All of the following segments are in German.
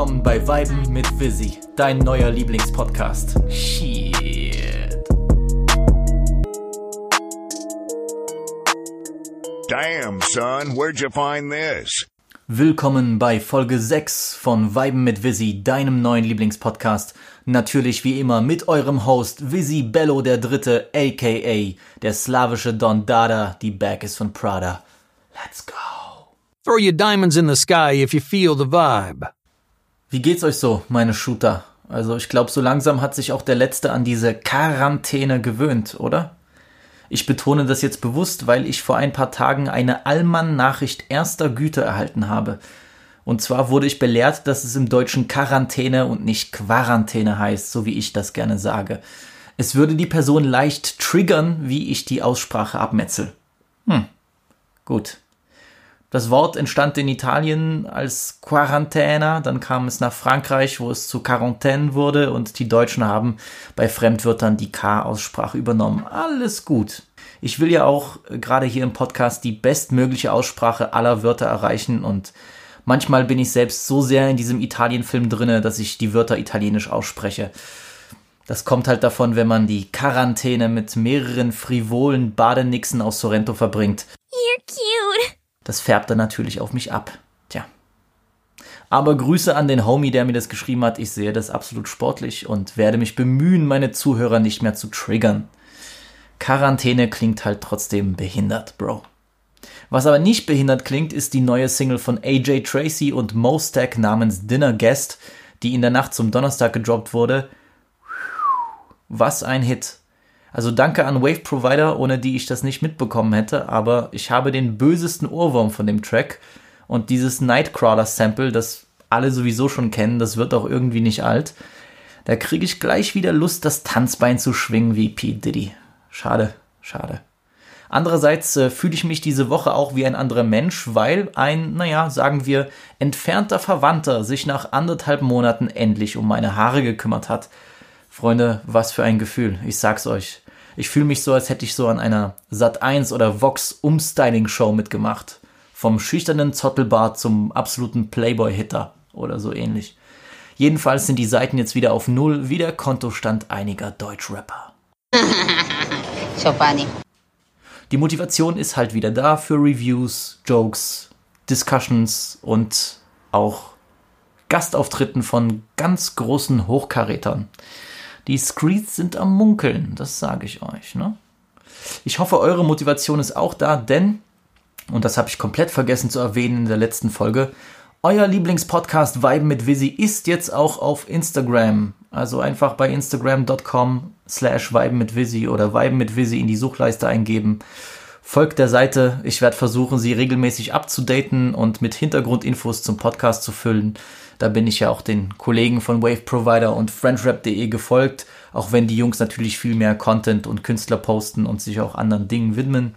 willkommen bei Weiben mit Visi, dein neuer Lieblingspodcast. Shit. Damn, son, where'd you find this? Willkommen bei Folge 6 von Weiben mit Visi, deinem neuen Lieblingspodcast. Natürlich wie immer mit eurem Host Visi Bello der Dritte, aka der slawische Don Dada, die Back ist von Prada. Let's go. Throw your diamonds in the sky if you feel the vibe. Wie geht's euch so, meine Shooter? Also ich glaube, so langsam hat sich auch der Letzte an diese Quarantäne gewöhnt, oder? Ich betone das jetzt bewusst, weil ich vor ein paar Tagen eine Allmann-Nachricht erster Güte erhalten habe. Und zwar wurde ich belehrt, dass es im Deutschen Quarantäne und nicht Quarantäne heißt, so wie ich das gerne sage. Es würde die Person leicht triggern, wie ich die Aussprache abmetzel. Hm. Gut. Das Wort entstand in Italien als Quarantäna, dann kam es nach Frankreich, wo es zu Quarantaine wurde und die Deutschen haben bei Fremdwörtern die K-Aussprache übernommen. Alles gut. Ich will ja auch gerade hier im Podcast die bestmögliche Aussprache aller Wörter erreichen und manchmal bin ich selbst so sehr in diesem Italienfilm drinne, dass ich die Wörter italienisch ausspreche. Das kommt halt davon, wenn man die Quarantäne mit mehreren frivolen Badenixen aus Sorrento verbringt. You're cute. Das färbt dann natürlich auf mich ab. Tja. Aber Grüße an den Homie, der mir das geschrieben hat. Ich sehe das absolut sportlich und werde mich bemühen, meine Zuhörer nicht mehr zu triggern. Quarantäne klingt halt trotzdem behindert, Bro. Was aber nicht behindert klingt, ist die neue Single von AJ Tracy und Mostek namens Dinner Guest, die in der Nacht zum Donnerstag gedroppt wurde. Was ein Hit. Also danke an Wave Provider, ohne die ich das nicht mitbekommen hätte, aber ich habe den bösesten Ohrwurm von dem Track und dieses Nightcrawler Sample, das alle sowieso schon kennen, das wird auch irgendwie nicht alt. Da kriege ich gleich wieder Lust, das Tanzbein zu schwingen wie P. Diddy. Schade, schade. Andererseits äh, fühle ich mich diese Woche auch wie ein anderer Mensch, weil ein, naja, sagen wir, entfernter Verwandter sich nach anderthalb Monaten endlich um meine Haare gekümmert hat. Freunde, was für ein Gefühl, ich sag's euch. Ich fühle mich so, als hätte ich so an einer Sat1 oder Vox Umstyling Show mitgemacht. Vom schüchternen Zottelbart zum absoluten Playboy-Hitter oder so ähnlich. Jedenfalls sind die Seiten jetzt wieder auf Null, wie der Kontostand einiger Deutschrapper. Funny. Die Motivation ist halt wieder da für Reviews, Jokes, Discussions und auch Gastauftritten von ganz großen Hochkarätern. Die Screeds sind am Munkeln, das sage ich euch. Ne? Ich hoffe, eure Motivation ist auch da, denn, und das habe ich komplett vergessen zu erwähnen in der letzten Folge, euer Lieblingspodcast Vibe mit Visi ist jetzt auch auf Instagram. Also einfach bei instagram.com slash Vibe mit Visi oder Vibe mit Visi in die Suchleiste eingeben. Folgt der Seite. Ich werde versuchen, sie regelmäßig abzudaten und mit Hintergrundinfos zum Podcast zu füllen. Da bin ich ja auch den Kollegen von Wave Provider und FrenchRap.de gefolgt, auch wenn die Jungs natürlich viel mehr Content und Künstler posten und sich auch anderen Dingen widmen.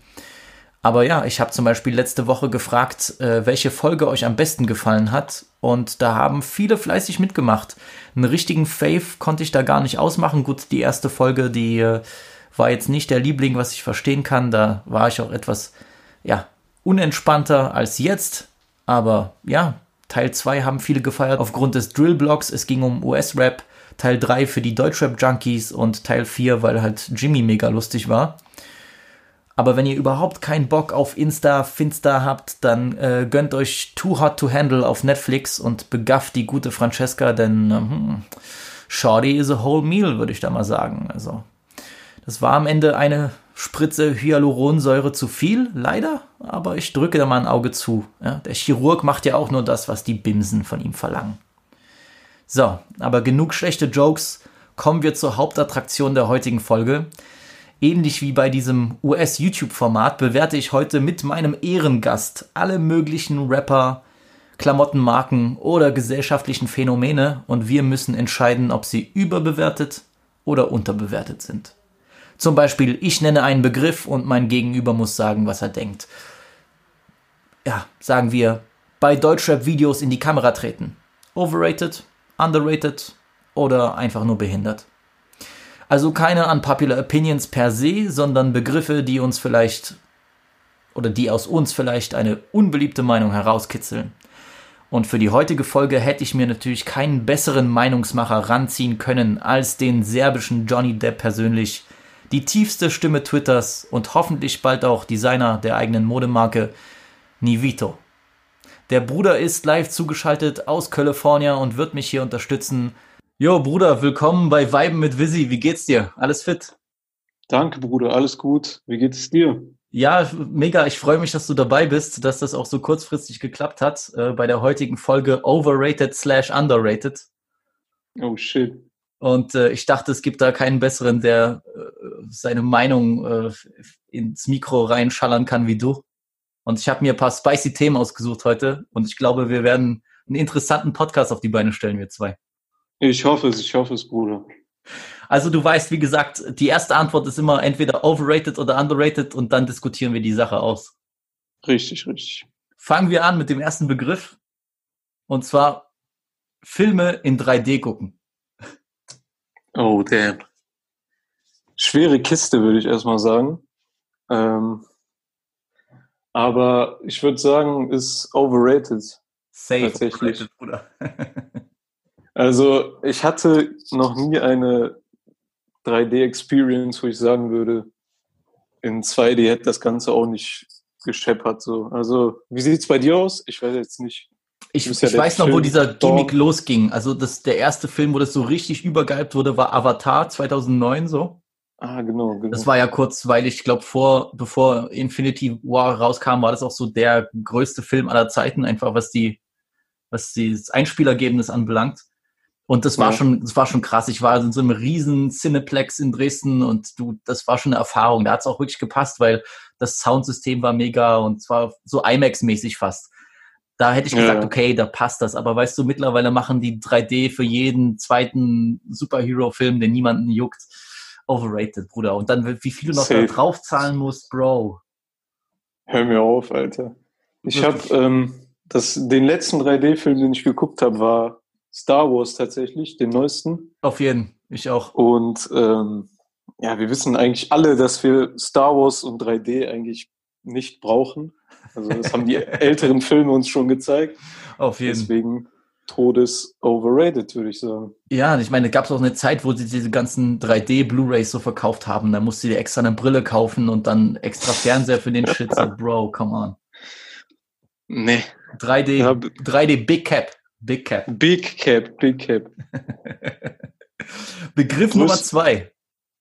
Aber ja, ich habe zum Beispiel letzte Woche gefragt, äh, welche Folge euch am besten gefallen hat. Und da haben viele fleißig mitgemacht. Einen richtigen Fave konnte ich da gar nicht ausmachen. Gut, die erste Folge, die äh, war jetzt nicht der Liebling, was ich verstehen kann. Da war ich auch etwas, ja, unentspannter als jetzt. Aber ja, Teil 2 haben viele gefeiert aufgrund des Drill-Blocks. Es ging um US-Rap. Teil 3 für die Deutschrap-Junkies und Teil 4, weil halt Jimmy mega lustig war. Aber wenn ihr überhaupt keinen Bock auf Insta, Finsta habt, dann äh, gönnt euch Too Hot to Handle auf Netflix und begafft die gute Francesca, denn ähm, Shorty is a whole meal, würde ich da mal sagen. Also, das war am Ende eine Spritze Hyaluronsäure zu viel, leider, aber ich drücke da mal ein Auge zu. Ja, der Chirurg macht ja auch nur das, was die Bimsen von ihm verlangen. So, aber genug schlechte Jokes. Kommen wir zur Hauptattraktion der heutigen Folge. Ähnlich wie bei diesem US-YouTube-Format bewerte ich heute mit meinem Ehrengast alle möglichen Rapper, Klamottenmarken oder gesellschaftlichen Phänomene und wir müssen entscheiden, ob sie überbewertet oder unterbewertet sind. Zum Beispiel, ich nenne einen Begriff und mein Gegenüber muss sagen, was er denkt. Ja, sagen wir, bei Deutschrap-Videos in die Kamera treten. Overrated, underrated oder einfach nur behindert. Also keine unpopular opinions per se, sondern Begriffe, die uns vielleicht oder die aus uns vielleicht eine unbeliebte Meinung herauskitzeln. Und für die heutige Folge hätte ich mir natürlich keinen besseren Meinungsmacher ranziehen können als den serbischen Johnny Depp persönlich, die tiefste Stimme Twitters und hoffentlich bald auch Designer der eigenen Modemarke Nivito. Der Bruder ist live zugeschaltet aus California und wird mich hier unterstützen. Jo, Bruder, willkommen bei Weiben mit Visi. Wie geht's dir? Alles fit? Danke, Bruder. Alles gut. Wie geht es dir? Ja, mega. Ich freue mich, dass du dabei bist, dass das auch so kurzfristig geklappt hat äh, bei der heutigen Folge Overrated slash Underrated. Oh shit. Und äh, ich dachte, es gibt da keinen besseren, der äh, seine Meinung äh, ins Mikro reinschallern kann wie du. Und ich habe mir ein paar spicy Themen ausgesucht heute und ich glaube, wir werden einen interessanten Podcast auf die Beine stellen, wir zwei. Ich hoffe es, ich hoffe es, Bruder. Also du weißt, wie gesagt, die erste Antwort ist immer entweder overrated oder underrated und dann diskutieren wir die Sache aus. Richtig, richtig. Fangen wir an mit dem ersten Begriff und zwar Filme in 3D gucken. Oh, damn. Schwere Kiste, würde ich erstmal sagen. Ähm, aber ich würde sagen, ist overrated. Safe, Tatsächlich. overrated, Bruder. Also ich hatte noch nie eine 3D-Experience, wo ich sagen würde, in 2D hätte das Ganze auch nicht gescheppert. So. Also wie sieht's bei dir aus? Ich weiß jetzt nicht. Ich, ja ich weiß noch, wo dieser. Gimmick losging. Also das, der erste Film, wo das so richtig übergehypt wurde, war Avatar 2009 so. Ah, genau, genau. Das war ja kurz, weil ich glaube, vor, bevor Infinity War rauskam, war das auch so der größte Film aller Zeiten, einfach was die, was die- das Einspielergebnis anbelangt. Und das war Ja. schon, das war schon krass. Ich war in so einem riesen Cineplex in Dresden und du, das war schon eine Erfahrung. Da hat es auch wirklich gepasst, weil das Soundsystem war mega und zwar so IMAX-mäßig fast. Da hätte ich gesagt, ja. okay, da passt das. Aber weißt du, mittlerweile machen die 3D für jeden zweiten Superhero-Film, den niemanden juckt. Overrated, Bruder. Und dann, wie viel du noch Safe. da drauf zahlen musst, Bro. Hör mir auf, Alter. Ich habe ähm, das, den letzten 3D-Film, den ich geguckt habe, war Star Wars tatsächlich, den neuesten. Auf jeden. Ich auch. Und ähm, ja, wir wissen eigentlich alle, dass wir Star Wars und 3D eigentlich nicht brauchen. Also das haben die älteren Filme uns schon gezeigt. Auf jeden. Deswegen Todes overrated, würde ich sagen. Ja, ich meine, gab es auch eine Zeit, wo sie diese ganzen 3D-Blu-Rays so verkauft haben. Da musst du dir extra eine Brille kaufen und dann extra Fernseher für den Shit. So, Bro, come on. Nee. 3D, Ja, 3D Big Cap. Big Cap. Big Cap, Big Cap. Begriff Größ- Nummer zwei.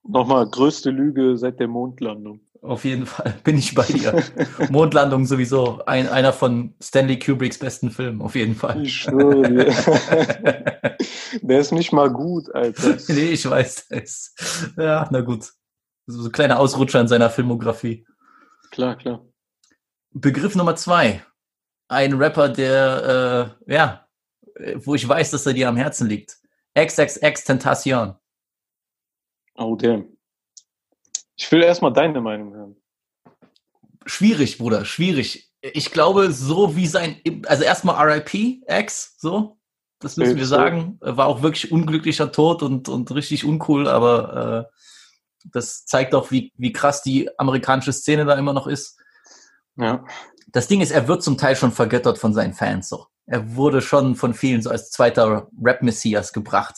Nochmal, größte Lüge seit der Mondlandung. Auf jeden Fall bin ich bei dir. Mondlandung sowieso ein, einer von Stanley Kubricks besten Filmen, auf jeden Fall. Ich schwöre dir. Der ist nicht mal gut, Alter. nee, ich weiß das. Ja, na gut. So ein kleiner Ausrutscher in seiner Filmografie. Klar, klar. Begriff Nummer zwei. Ein Rapper, der, äh, ja, wo ich weiß, dass er dir am Herzen liegt. XXX Tentacion. Oh, damn. Ich will erstmal deine Meinung hören. Schwierig, Bruder, schwierig. Ich glaube, so wie sein, also erstmal RIP, X, so, das müssen wir sagen, war auch wirklich unglücklicher Tod und, und richtig uncool, aber äh, das zeigt auch, wie, wie krass die amerikanische Szene da immer noch ist. Ja. Das Ding ist, er wird zum Teil schon vergöttert von seinen Fans, so. Er wurde schon von vielen so als zweiter Rap-Messias gebracht.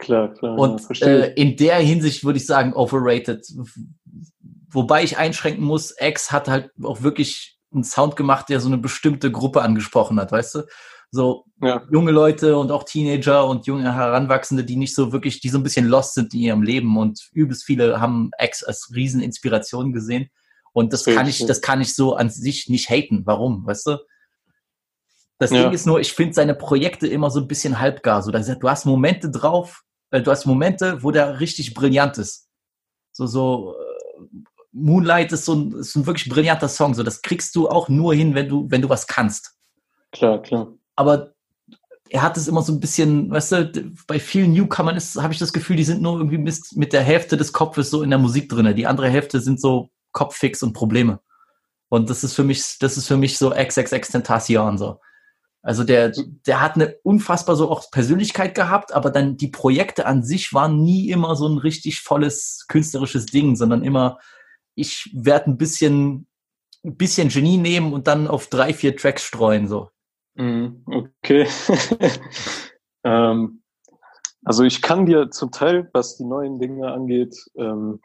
Klar, klar. ja, Und verstehe. äh, in der Hinsicht würde ich sagen, overrated. Wobei ich einschränken muss, X hat halt auch wirklich einen Sound gemacht, der so eine bestimmte Gruppe angesprochen hat, weißt du? So ja, junge Leute und auch Teenager und junge Heranwachsende, die nicht so wirklich, die so ein bisschen lost sind in ihrem Leben und übelst viele haben X als Rieseninspiration gesehen. Und das kann ich, das kann ich so an sich nicht haten. Warum, weißt du? Das Ja. Ding ist nur, ich finde seine Projekte immer so ein bisschen halbgar. So, du hast Momente drauf, du hast Momente, wo der richtig brillant ist. So, so, äh, Moonlight ist so ein, ist ein wirklich brillanter Song. So, das kriegst du auch nur hin, wenn du, wenn du was kannst. klar, klar. Aber er hat es immer so ein bisschen, weißt du, bei vielen Newcomern ist, habe ich das Gefühl, die sind nur irgendwie mit, mit der Hälfte des Kopfes so in der Musik drinne. Die andere Hälfte sind so Kopffix und Probleme. Und das ist für mich, das ist für mich so XXX Tentacion so. Also der, der hat eine unfassbar so auch Persönlichkeit gehabt, aber dann die Projekte an sich waren nie immer so ein richtig volles künstlerisches Ding, sondern immer, ich werde ein bisschen, ein bisschen Genie nehmen und dann auf drei, vier Tracks streuen, so. Mhm, Okay. ähm, also ich kann dir zum Teil, was die neuen Dinge angeht, ähm,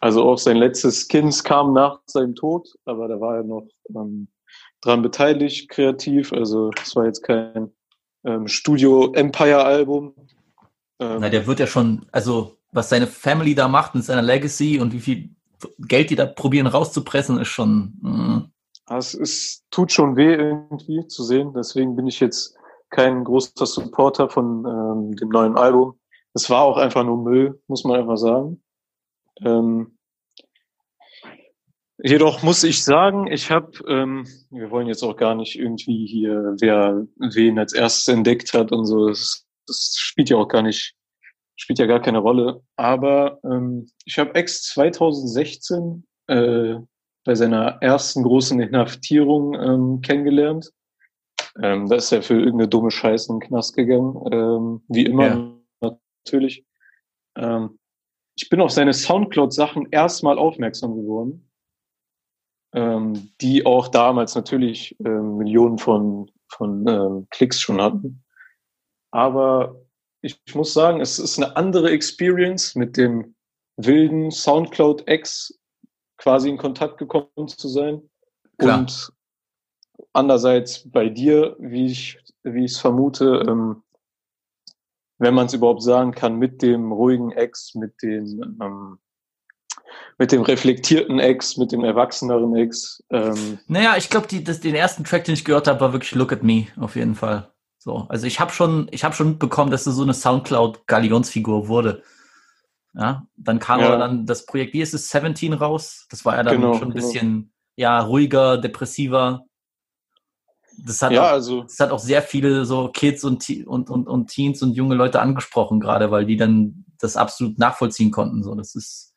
also auch sein letztes Skins kam nach seinem Tod, aber da war er noch ähm, dran beteiligt, kreativ. Also es war jetzt kein ähm, Studio Empire Album. Ähm, Na, der wird ja schon, also was seine Family da macht mit seiner Legacy und wie viel Geld die da probieren rauszupressen, ist schon. mm. Es ist, tut schon weh irgendwie zu sehen. Deswegen bin ich jetzt kein großer Supporter von ähm, dem neuen Album. Es war auch einfach nur Müll, muss man einfach sagen. Ähm, jedoch muss ich sagen, ich habe, ähm, wir wollen jetzt auch gar nicht irgendwie hier, wer wen als erstes entdeckt hat und so. Das, das spielt ja auch gar nicht, spielt ja gar keine Rolle. Aber ähm, ich habe Ex 2016 äh, bei seiner ersten großen Inhaftierung ähm, kennengelernt. Ähm, da ist er für irgendeine dumme Scheiße in den Knast gegangen, ähm, wie immer natürlich. Ähm, ich bin auf seine Soundcloud-Sachen erstmal aufmerksam geworden, ähm, die auch damals natürlich ähm, Millionen von, von ähm, Klicks schon hatten. Aber ich, ich muss sagen, es ist eine andere Experience mit dem wilden Soundcloud X quasi in Kontakt gekommen zu sein. Klar. Und andererseits bei dir, wie ich wie ich es vermute, ähm, wenn man es überhaupt sagen kann, mit dem ruhigen Ex, mit dem ähm, mit dem reflektierten Ex, mit dem erwachseneren Ex. Ähm, Naja, ich glaube, den ersten Track, den ich gehört habe, war wirklich Look at Me, auf jeden Fall. So, also ich habe schon, ich habe schon mitbekommen, dass es so eine Soundcloud-Galionsfigur wurde. Ja, dann kam Ja. aber dann das Projekt, wie ist es, 17 raus? Das war ja dann Genau, schon ein genau. bisschen, ja, ruhiger, depressiver. Das hat, ja, auch, also das hat auch sehr viele so Kids und, und, und, und Teens und junge Leute angesprochen, gerade weil die dann das absolut nachvollziehen konnten. So, das ist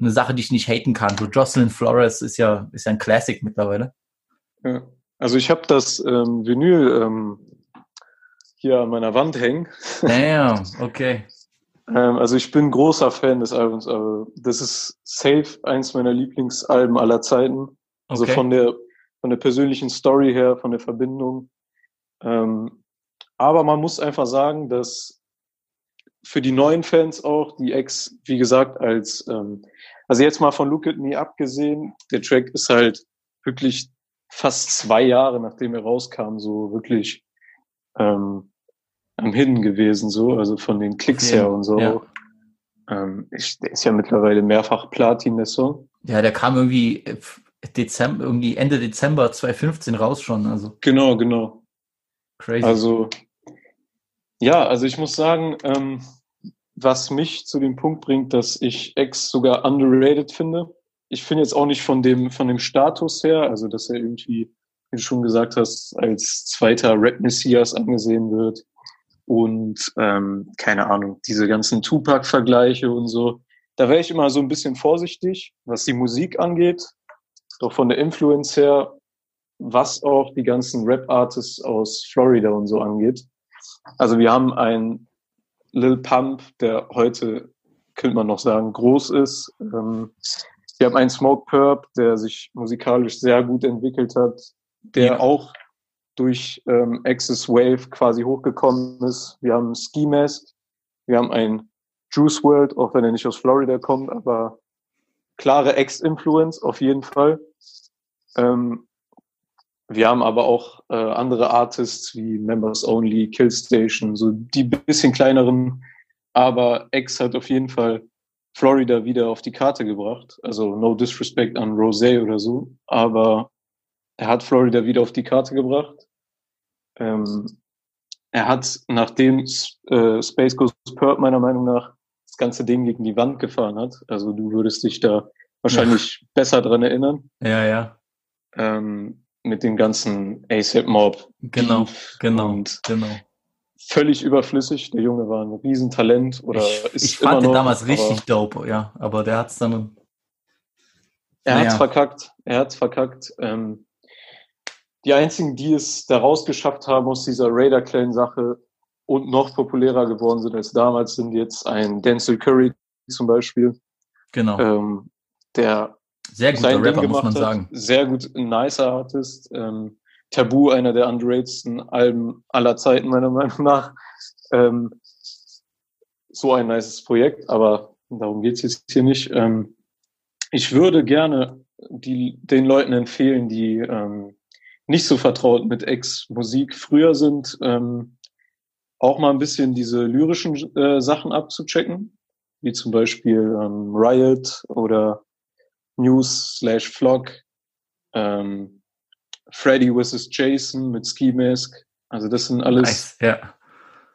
eine Sache, die ich nicht haten kann. So Jocelyn Flores ist ja, ist ja ein Classic mittlerweile. Ja. Also ich habe das ähm, Vinyl ähm, hier an meiner Wand hängen. Damn, okay. Ähm, also ich bin großer Fan des Albums, aber das ist safe eins meiner Lieblingsalben aller Zeiten. Also Okay. von der von der persönlichen Story her, von der Verbindung. Ähm, aber man muss einfach sagen, dass für die neuen Fans auch die Ex, wie gesagt, als ähm, also jetzt mal von Look at Me abgesehen, der Track ist halt wirklich fast zwei Jahre nachdem er rauskam, so wirklich ähm, am Hidden gewesen, so, also von den Klicks jeden- her und so. ja. Ähm, ich, der ist ja mittlerweile mehrfach Platin, der Song. Ja, der kam irgendwie äh, Dezember, irgendwie Ende Dezember 2015 raus schon, also Genau, genau. crazy. Also, ja, also ich muss sagen, ähm, was mich zu dem Punkt bringt, dass ich X sogar underrated finde. Ich finde jetzt auch nicht von dem, von dem Status her, also dass er irgendwie, wie du schon gesagt hast, als zweiter Rap-Messias angesehen wird. Und ähm, keine Ahnung, diese ganzen Tupac-Vergleiche und so. Da wäre ich immer so ein bisschen vorsichtig, was die Musik angeht. Doch von der Influence her, was auch die ganzen Rap-Artists aus Florida und so angeht. Also wir haben einen Lil Pump, der heute, könnte man noch sagen, groß ist. Ähm, wir haben einen Smoke Purp, der sich musikalisch sehr gut entwickelt hat, der Ja. auch durch ähm, Access Wave quasi hochgekommen ist. Wir haben Ski Mask, wir haben einen Juice World, auch wenn er nicht aus Florida kommt, aber klare Ex-Influence auf jeden Fall. Ähm, wir haben aber auch äh, andere Artists wie Members Only, Killstation, so die bisschen kleineren. Aber X hat auf jeden Fall Florida wieder auf die Karte gebracht. Also no disrespect an Rosé oder so, aber er hat Florida wieder auf die Karte gebracht. Ähm, er hat, nachdem äh, Space Ghost Perp meiner Meinung nach das ganze Ding gegen die Wand gefahren hat, also du würdest dich da wahrscheinlich besser dran erinnern, ja, ja, ähm, mit dem ganzen ASAP Mob. genau, genau, Und genau. völlig überflüssig. Der Junge war ein Riesentalent oder Ich, ist ich immer fand den damals richtig dope, ja, aber der hat's dann, Er Naja. hat's verkackt. Er hat's verkackt. Ähm, die einzigen, die es da rausgeschafft haben aus dieser Raider Clan Sache und noch populärer geworden sind als damals, sind jetzt ein Denzel Curry zum Beispiel, genau, ähm, der sehr guter sein Ding Rapper, muss man hat. sagen. Sehr gut, ein nicer Artist. Ähm, Tabu, einer der underratedsten Alben aller Zeiten, meiner Meinung nach. Ähm, so ein nices Projekt, aber darum geht's jetzt hier nicht. Ähm, ich würde gerne die, den Leuten empfehlen, die ähm, nicht so vertraut mit Ex-Musik früher sind, ähm, auch mal ein bisschen diese lyrischen äh, Sachen abzuchecken, wie zum Beispiel ähm, Riot oder News slash Vlog, ähm, Freddy vs. Jason mit Ski Mask. Also das sind alles, Nice, ja.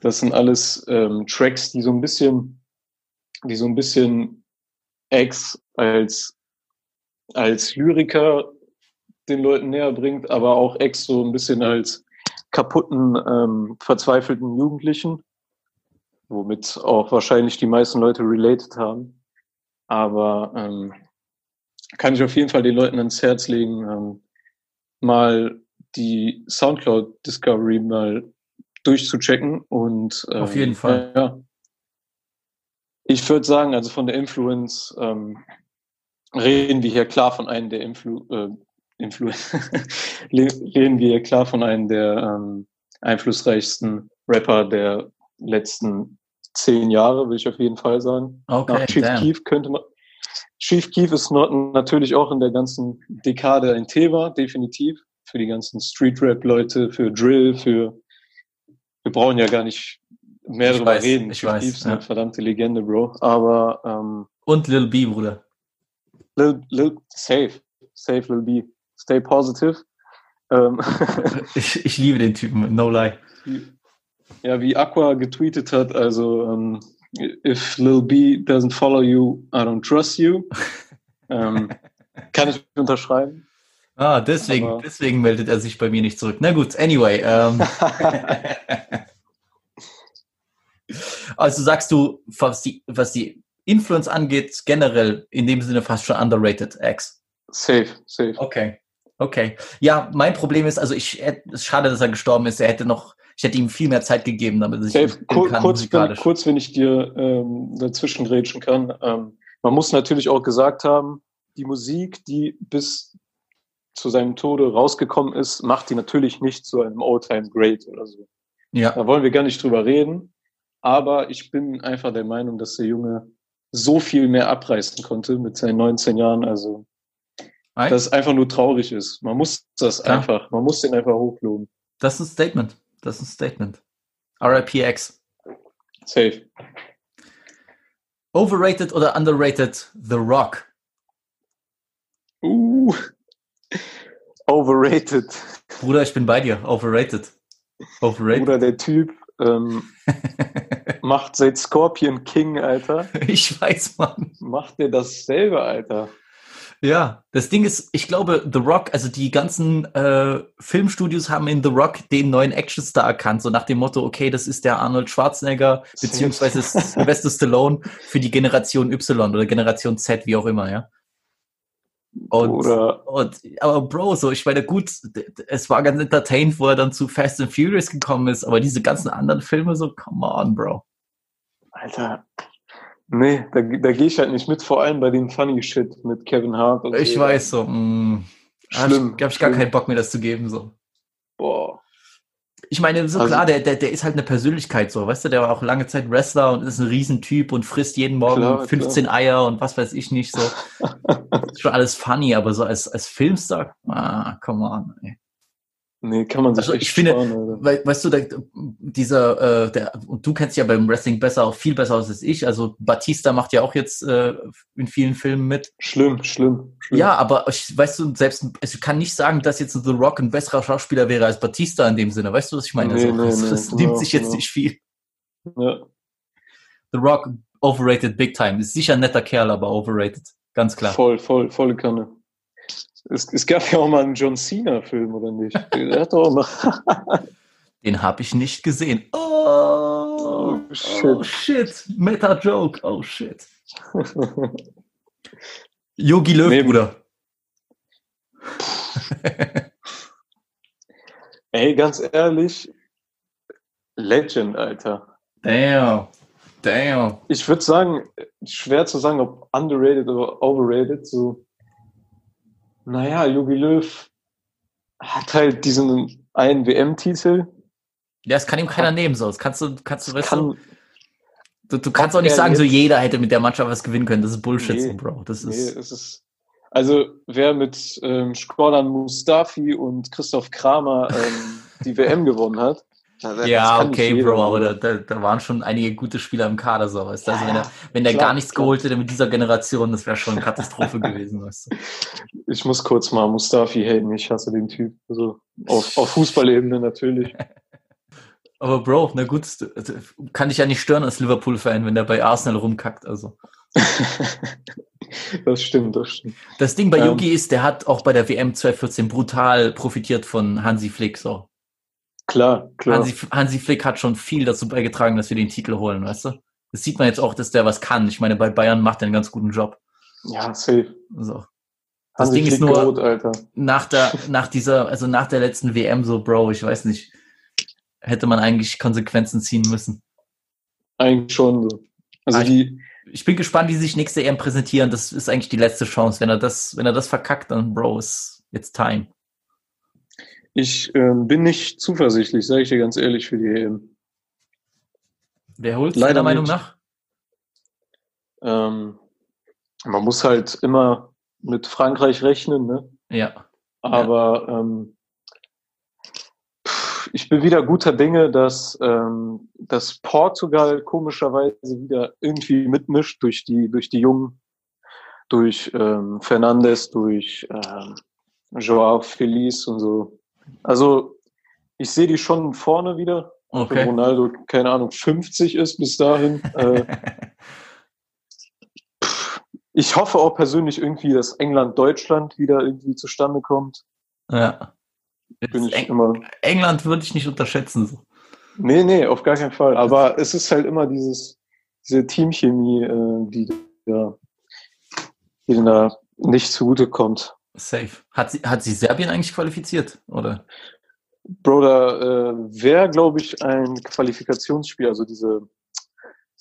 das sind alles ähm, Tracks, die so ein bisschen, die so ein bisschen Ex als als Lyriker den Leuten näher bringt, aber auch Ex so ein bisschen als kaputten, ähm, verzweifelten Jugendlichen, womit auch wahrscheinlich die meisten Leute related haben. Aber ähm, kann ich auf jeden Fall den Leuten ans Herz legen, ähm, mal die Soundcloud Discovery mal durchzuchecken und ähm, Auf jeden Fall. Ja, ich würde sagen, also von der Influence ähm, reden wir hier klar von einem der Influ äh, Influ reden wir hier klar von einem der ähm, einflussreichsten Rapper der letzten zehn Jahre, will ich auf jeden Fall sagen. Okay, Nach Chief damn. Keef könnte man. Chief Keef ist natürlich auch in der ganzen Dekade ein Thema, definitiv. Für die ganzen Street-Rap-Leute, für Drill, für. Wir brauchen ja gar nicht mehr Ich drüber weiß, reden. ich Chief weiß, Keef ist ja. eine verdammte Legende, Bro. Aber ähm, Und Lil B, Bruder. Lil, Lil, safe, safe, Lil B. Stay positive. Ähm, Ich, ich liebe den Typen, no lie. ja, wie Aqua getweetet hat, also ähm, if Lil B doesn't follow you, I don't trust you. ähm, kann ich unterschreiben. Ah, deswegen, Aber- deswegen meldet er sich bei mir nicht zurück. Na gut, anyway. Ähm, also sagst du, was die, was die Influence angeht, generell in dem Sinne fast schon underrated X. safe, safe. Okay. Okay. Ja, mein Problem ist, also ich, es ist schade, dass er gestorben ist. Er hätte noch, ich hätte ihm viel mehr Zeit gegeben, damit er sich entwickeln Kur kann, kurz, wenn, kurz, wenn ich dir ähm, dazwischen grätschen kann. Ähm, man muss natürlich auch gesagt haben, die Musik, die bis zu seinem Tode rausgekommen ist, macht die natürlich nicht zu einem All-Time Great oder so. Ja, Da wollen wir gar nicht drüber reden. Aber ich bin einfach der Meinung, dass der Junge so viel mehr abreißen konnte mit seinen 19 Jahren. Also, dass es einfach nur traurig ist. Man muss das Klar. einfach, man muss den einfach hochloben. das ist ein Statement. Das ist ein Statement. RIPX. Safe. Overrated oder underrated The Rock? Uh. Overrated. Bruder, ich bin bei dir. Overrated. Overrated. Bruder, der Typ ähm, macht seit Scorpion King, Alter. ich weiß, Mann. Macht der dasselbe, Alter. Ja, das Ding ist, ich glaube, The Rock, also die ganzen äh, Filmstudios haben in The Rock den neuen Actionstar erkannt, so nach dem Motto, okay, das ist der Arnold Schwarzenegger beziehungsweise Sylvester Stallone für die Generation Y oder Generation Z, wie auch immer, ja. Und, Oder und aber Bro, so ich meine, gut, es war ganz entertained, wo er dann zu Fast and Furious gekommen ist, aber diese ganzen anderen Filme, so, come on, Bro. Alter. Nee, da, da gehe ich halt nicht mit, vor allem bei dem Funny Shit mit Kevin Hart. Ich so. weiß so, mh, hab Schlimm. ich, hab ich gar keinen Bock mir das zu geben, so. Boah. Ich meine, so Also- klar, der, der, der ist halt eine Persönlichkeit so, weißt du, der war auch lange Zeit Wrestler und ist ein Riesentyp und frisst jeden Morgen Klar, 15 Eier und was weiß ich nicht, so. ist schon alles funny, aber so als, als Filmstar, ah, come on, ey. Nee, kann man sich Also echt ich finde, sparen. We weißt du, der, dieser, äh, der, und du kennst ja beim Wrestling besser, auch viel besser aus als ich, also Batista macht ja auch jetzt äh, in vielen Filmen mit. Schlimm, schlimm, schlimm. Ja, aber ich, weißt du, selbst, also ich kann nicht sagen, dass jetzt The Rock ein besserer Schauspieler wäre als Batista in dem Sinne, weißt du, was ich meine? Nee, so, nee, das, nee, das genau, nimmt sich jetzt genau. nicht viel. Ja. The Rock, overrated big time. Ist sicher ein netter Kerl, aber overrated. Ganz klar. Voll, voll, volle Kanne. Es, es gab ja auch mal einen John Cena-Film, oder nicht? Der hat doch auch mal. Den habe ich nicht gesehen. Oh, Oh, shit. oh shit. Meta-Joke. Oh shit. Yogi Löw, Nee. Bruder. Ey, ganz ehrlich, Legend, Alter. Damn. Damn. Ich würde sagen, schwer zu sagen, ob underrated oder overrated. So, naja, Jogi Löw hat halt diesen einen WM-Titel. Ja, das kann ihm keiner nehmen, so. Das kannst du, kannst du, weißt du, Kann, du, du kannst auch nicht sagen, so jeder hätte mit der Mannschaft was gewinnen können. Das ist Bullshit, Nee, so, Bro. Das nee, ist, es ist, also wer mit ähm, Skordan Mustafi und Christoph Kramer ähm, die WM gewonnen hat. Das- ja, okay, Bro, aber da, da, da waren schon einige gute Spieler im Kader, so, weißt du. Also, wenn er, wenn der klar, gar nichts klar. geholt hätte mit dieser Generation, das wäre schon eine Katastrophe gewesen, weißt du. Ich muss kurz mal Mustafi haten, ich hasse den Typ. Also auf, auf Fußballebene natürlich. Aber Bro, na gut, kann dich ja nicht stören als Liverpool-Fan, wenn der bei Arsenal rumkackt, also. das stimmt, das stimmt. Das Ding bei Ähm. Yuki ist, der hat auch bei der WM 2014 brutal profitiert von Hansi Flick, so. Klar, klar. Hansi, Hansi Flick hat schon viel dazu beigetragen, dass wir den Titel holen, weißt du? Das sieht man jetzt auch, dass der was kann. Ich meine, bei Bayern macht er einen ganz guten Job. ja, safe. So. Das Hansi Ding ist Flick nur- Goat, Alter. Nach der, nach dieser, also nach der letzten WM, so, Bro, ich weiß nicht, hätte man eigentlich Konsequenzen ziehen müssen. Eigentlich schon so. Also Ah, die, Ich bin gespannt, wie sie sich nächste EM präsentieren. Das ist eigentlich die letzte Chance. Wenn er das, wenn er das verkackt, dann, Bro, ist jetzt time. Ich ähm, bin nicht zuversichtlich, sage ich dir ganz ehrlich, für die EM. Wer holt Leider deiner Meinung nach? Ähm, man muss halt immer mit Frankreich rechnen, ne? Ja. Aber ähm, pff, ich bin wieder guter Dinge, dass, ähm, dass Portugal komischerweise wieder irgendwie mitmischt durch die, durch die Jungen, durch ähm, Fernandes, durch ähm, Joao Feliz und so. Also ich sehe die schon vorne wieder. Wenn Okay. Ronaldo, keine Ahnung, 50 ist bis dahin. Äh, ich hoffe auch persönlich irgendwie, dass England-Deutschland wieder irgendwie zustande kommt. ja. Eng immer. England würde ich nicht unterschätzen. So. Nee, nee, auf gar keinen Fall. Aber es ist halt immer dieses, diese Teamchemie, äh, die da, die denen da nicht zugute kommt. Safe. Hat sie, hat sie Serbien eigentlich qualifiziert? Oder? Bro, da äh, wäre, glaube ich, ein Qualifikationsspiel, also diese,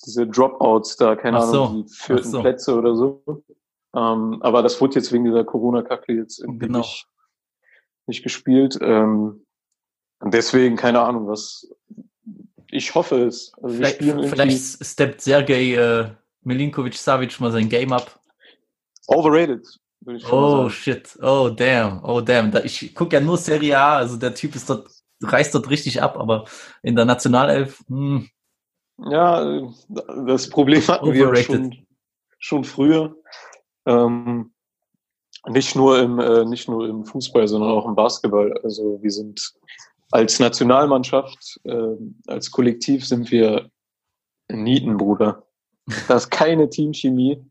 diese Dropouts da, keine Ach so, Ahnung, die vierten so. Plätze oder so. Ähm, aber das wurde jetzt wegen dieser Corona-Kacke jetzt irgendwie Genau. nicht, nicht gespielt. Ähm, und deswegen, keine Ahnung, was. Ich hoffe es. Also Vielleicht, vielleicht steppt Sergej äh, Milinkovic Savic mal sein Game up. overrated, Oh shit. Oh damn. Oh damn. Da, ich gucke ja nur Serie A. Also der Typ ist dort, reißt dort richtig ab. Aber in der Nationalelf, hm, Ja, das Problem hatten wir schon, schon früher. Ähm, nicht nur im äh, nicht nur im Fußball, sondern auch im Basketball. Also wir sind als Nationalmannschaft, äh, als Kollektiv sind wir Nieten, Bruder. Da ist keine Teamchemie,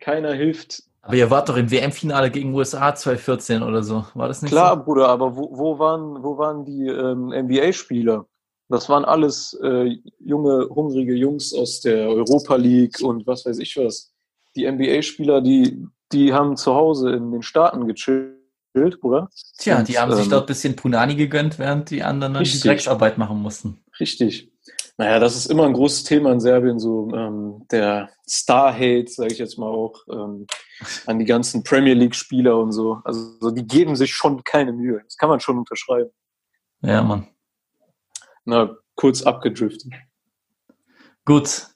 keiner hilft. Aber ihr wart doch im WM-Finale gegen USA 2014 oder so. War das nicht Klar, so? Bruder, aber wo, wo waren wo waren die ähm, NBA-Spieler? Das waren alles äh, junge, hungrige Jungs aus der Europa League und was weiß ich was. Die NBA-Spieler, die, die haben zu Hause in den Staaten gechillt, oder? Tja, Und, die haben sich ähm, dort ein bisschen Punani gegönnt, während die anderen dann die Richtig. Drecksarbeit machen mussten. Richtig. Naja, das ist immer ein großes Thema in Serbien, so ähm, der Star-Hate, sage ich jetzt mal auch, ähm, an die ganzen Premier League-Spieler und so. Also so, die geben sich schon keine Mühe. Das kann man schon unterschreiben. Ja, Mann. Na, kurz abgedriftet. Gut.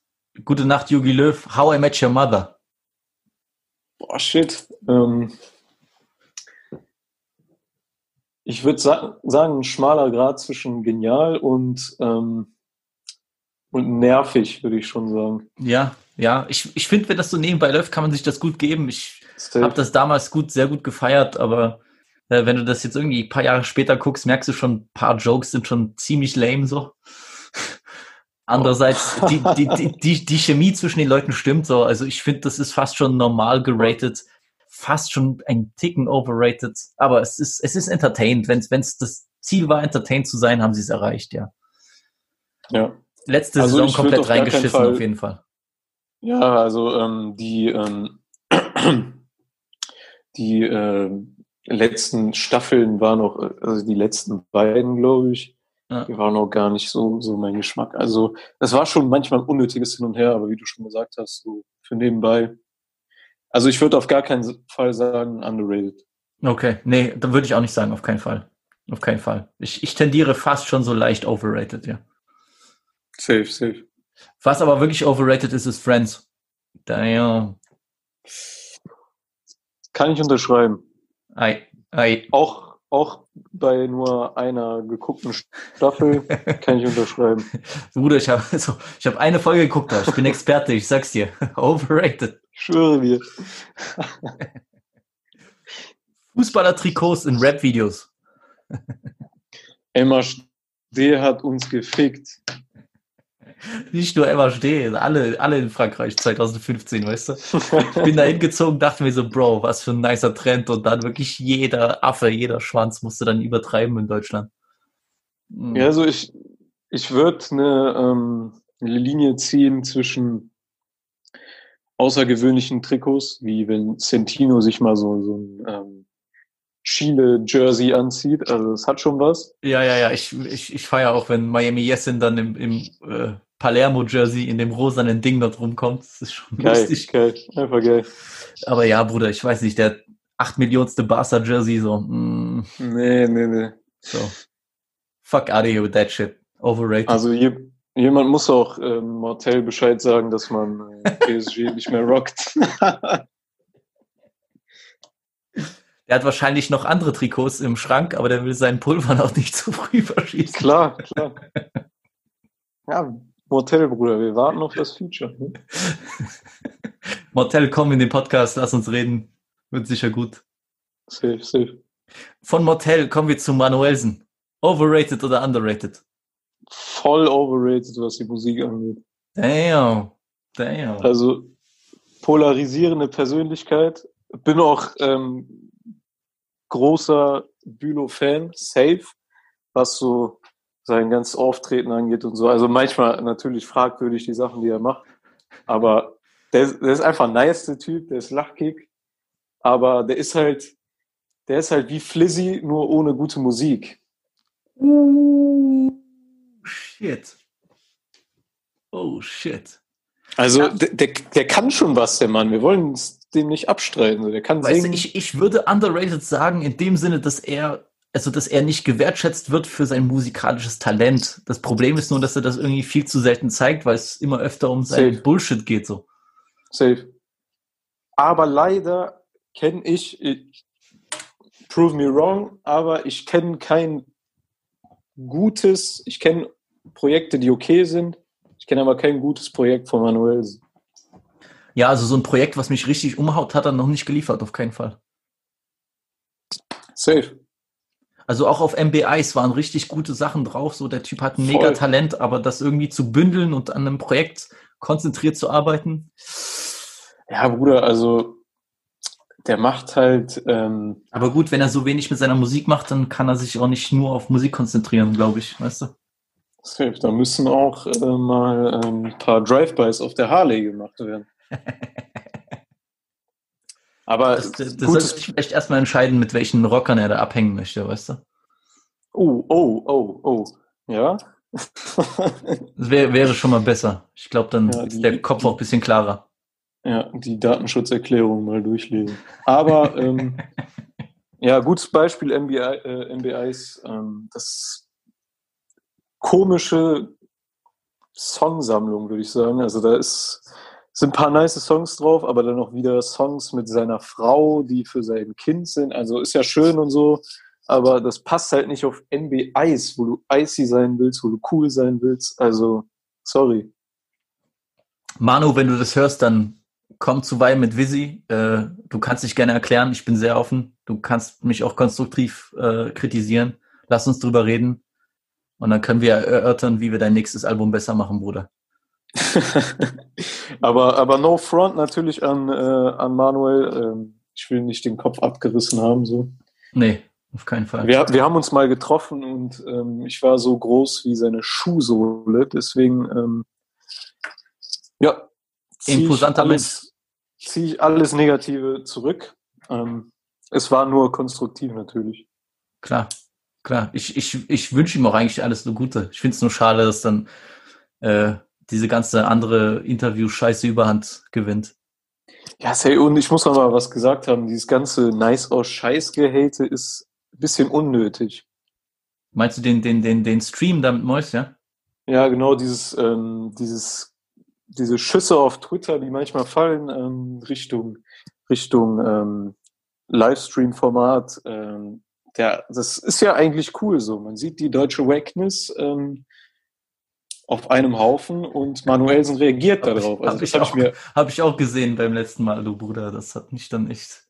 Gute Nacht, Yogi Löw. How I Met Your Mother. Boah, shit. Ähm, ich würde sa sagen, ein schmaler Grad zwischen genial und, ähm, und nervig, würde ich schon sagen. Ja, ja. Ich, ich finde, wenn das so nebenbei läuft, kann man sich das gut geben. Ich habe das damals gut, sehr gut gefeiert, aber äh, wenn du das jetzt irgendwie ein paar Jahre später guckst, merkst du schon, ein paar Jokes sind schon ziemlich lame so. Andererseits, die, die, die, die, die Chemie zwischen den Leuten stimmt so. Also ich finde, das ist fast schon normal geratet, fast schon ein Ticken overrated. Aber es ist, es ist entertained. Wenn es das Ziel war, entertained zu sein, haben sie es erreicht, ja. ja. Letzte Also Saison komplett auf reingeschissen, Fall- auf jeden Fall. Ja, also ähm, die, ähm, die äh, letzten Staffeln waren noch, also die letzten beiden, glaube ich, Ja. die waren noch gar nicht so, so mein Geschmack. Also es war schon manchmal ein unnötiges Hin und Her, aber wie du schon gesagt hast, so für nebenbei. Also ich würde auf gar keinen Fall sagen underrated. Okay, nee, dann würde ich auch nicht sagen, auf keinen Fall. Auf keinen Fall. Ich, ich tendiere fast schon so leicht overrated, ja. Safe, safe. Was aber wirklich overrated ist, ist Friends. Damn. Kann ich unterschreiben. Ei, ei. Auch, auch bei nur einer geguckten Staffel kann ich unterschreiben. Bruder, ich habe also, ich hab eine Folge geguckt, ich bin Experte, ich sag's dir. Overrated. Ich schwöre dir. Fußballer-Trikots in Rap-Videos. Emma D hat uns gefickt. Nicht nur Emma Steh, alle, alle in Frankreich 2015, weißt du? Ich bin da hingezogen, dachte mir so, Bro, was für ein nicer Trend. Und dann wirklich jeder Affe, jeder Schwanz musste dann übertreiben in Deutschland. Mhm. Ja, also ich, ich würde eine, ähm, eine Linie ziehen zwischen außergewöhnlichen Trikots, wie wenn Centino sich mal so, so ein ähm, Chile-Jersey anzieht. Also es hat schon was. Ja, ja, ja. Ich, ich, ich feiere auch, wenn Miami Yessin dann im, im äh, Palermo-Jersey in dem rosanen Ding dort rumkommt. Das ist schon Geil, lustig. geil, einfach geil. Aber ja, Bruder, ich weiß nicht, der 8 Millionste Barca-Jersey, so, mm, Nee, nee, nee. so. Fuck out of here with that shit. Overrated. Also je, jemand muss auch ähm, Martell Bescheid sagen, dass man äh, PSG nicht mehr rockt. der hat wahrscheinlich noch andere Trikots im Schrank, aber der will seinen Pulver noch nicht zu früh verschießen. klar, klar. Ja, Martell, Bruder, wir warten auf das Feature. Mortel, komm in den Podcast, lass uns reden. Wird sicher gut. Safe, safe. Von Mortel kommen wir zu Manuelsen. Overrated oder underrated? Voll overrated, was die Musik angeht. Damn. Damn. Also polarisierende Persönlichkeit. Bin auch ähm, großer Bülow-Fan, safe, was so sein ganzes Auftreten angeht und so. Also manchmal natürlich fragwürdig die Sachen, die er macht. Aber der, ist- der ist einfach ein nice der Typ, der ist Lachkick. Aber der ist halt, der ist halt wie Flizzy, nur ohne gute Musik. Uh, shit. Oh, shit. Also Ja. der, der, der kann schon was, der Mann. Wir wollen es dem nicht abstreiten. Der kann Weißt du, singen. ich, ich würde underrated sagen, in dem Sinne, dass er, also dass er nicht gewertschätzt wird für sein musikalisches Talent. Das Problem ist nur, dass er das irgendwie viel zu selten zeigt, weil es immer öfter um seinen Safe. Bullshit geht. So. Safe. Aber leider kenne ich, ich, prove me wrong, aber ich kenne kein gutes, ich kenne Projekte, die okay sind. Ich kenne aber kein gutes Projekt von Manuelsen. Ja, also so ein Projekt, was mich richtig umhaut, hat er noch nicht geliefert, auf keinen Fall. Safe. Also auch auf MBIs waren richtig gute Sachen drauf. So, der Typ hat ein Voll. mega Talent, aber das irgendwie zu bündeln und an einem Projekt konzentriert zu arbeiten. Ja, Bruder, also der macht halt, ähm, Aber gut, wenn er so wenig mit seiner Musik macht, dann kann er sich auch nicht nur auf Musik konzentrieren, glaube ich, weißt du? safe. Da müssen auch äh, mal ähm, ein paar Drive-Bys auf der Harley gemacht werden. Aber Das, das, das sollte sich vielleicht erstmal entscheiden, mit welchen Rockern er da abhängen möchte, weißt du? oh, oh, oh, oh, ja. Das wär, wäre schon mal besser. Ich glaube, dann Ja, ist die- der Kopf auch ein bisschen klarer. Ja, die Datenschutzerklärung mal durchlesen. Aber ähm, ja, gutes Beispiel MBI, äh, MBIs, ähm, das komische Songsammlung, würde ich sagen. Also da ist sind ein paar nice Songs drauf, aber dann noch wieder Songs mit seiner Frau, die für sein Kind sind. Also ist ja schön und so, aber das passt halt nicht auf NBIs, wo du icy sein willst, wo du cool sein willst. Also sorry. Manu, wenn du das hörst, dann komm zu Weih mit Visi. Äh, du kannst dich gerne erklären. Ich bin sehr offen. Du kannst mich auch konstruktiv äh, kritisieren. Lass uns drüber reden. Und dann können wir erörtern, wie wir dein nächstes Album besser machen, Bruder. aber, aber no front natürlich an, äh, an Manuel. Ähm, ich will nicht den Kopf abgerissen haben. So. Nee, auf keinen Fall. Wir, wir haben uns mal getroffen und ähm, ich war so groß wie seine Schuhsohle. Deswegen, ähm, ja, zieh ich alles, zieh ich alles Negative zurück. Ähm, es war nur konstruktiv natürlich. Klar, klar. Ich, ich, ich wünsche ihm auch eigentlich alles nur Gute. Ich finde es nur schade, dass dann äh, diese ganze andere Interview-Scheiße überhand gewinnt. Ja, say, und ich muss noch mal was gesagt haben. Dieses ganze nice aus Scheiß-Gehate ist ein bisschen unnötig. Meinst du den, den, den, den Stream da mit Mois, ja? Ja, genau, dieses, ähm, dieses, diese Schüsse auf Twitter, die manchmal fallen, ähm, Richtung, Richtung ähm, Livestream-Format. Ähm, der, das ist ja eigentlich cool so. Man sieht die deutsche Wackness ähm, auf einem Haufen und Manuelsen reagiert darauf. Habe Also ich, das habe auch- ich mir hab ich auch gesehen beim letzten Mal, du Bruder. Das hat mich dann echt.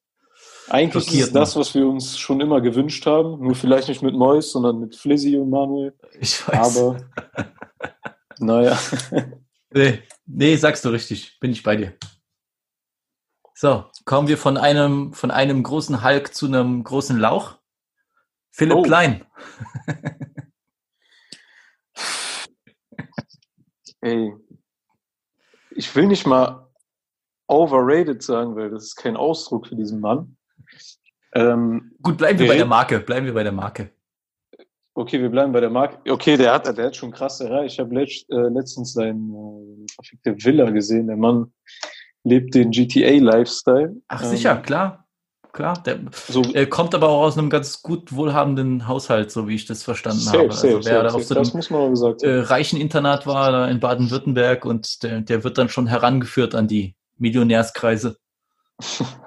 eigentlich ist schockiert, es das, was wir uns schon immer gewünscht haben. Nur vielleicht nicht mit Mois, sondern mit Flizzy und Manuel. Ich weiß. Aber naja. Nee, nee, sagst du richtig. Bin ich bei dir. So, kommen wir von einem, von einem großen Hulk zu einem großen Lauch. Philipp Oh. Klein. Ey, ich will nicht mal overrated sagen, weil das ist kein Ausdruck für diesen Mann. Ähm, Gut, bleiben wir bei der Marke. Bleiben wir bei der Marke. okay, wir bleiben bei der Marke. Okay, der hat, der hat schon krass erreicht. Ich habe letzt, äh, letztens seine äh, Villa gesehen. Der Mann lebt den GTA-Lifestyle. Ach, Ähm, sicher, klar. Klar. Der So, er kommt aber auch aus einem ganz gut wohlhabenden Haushalt, so wie ich das verstanden safe, habe. safe, also wer da safe, auf so safe. Das einem muss man mal gesagt äh, reichen Internat war, da in Baden-Württemberg und der, der wird dann schon herangeführt an die Millionärskreise.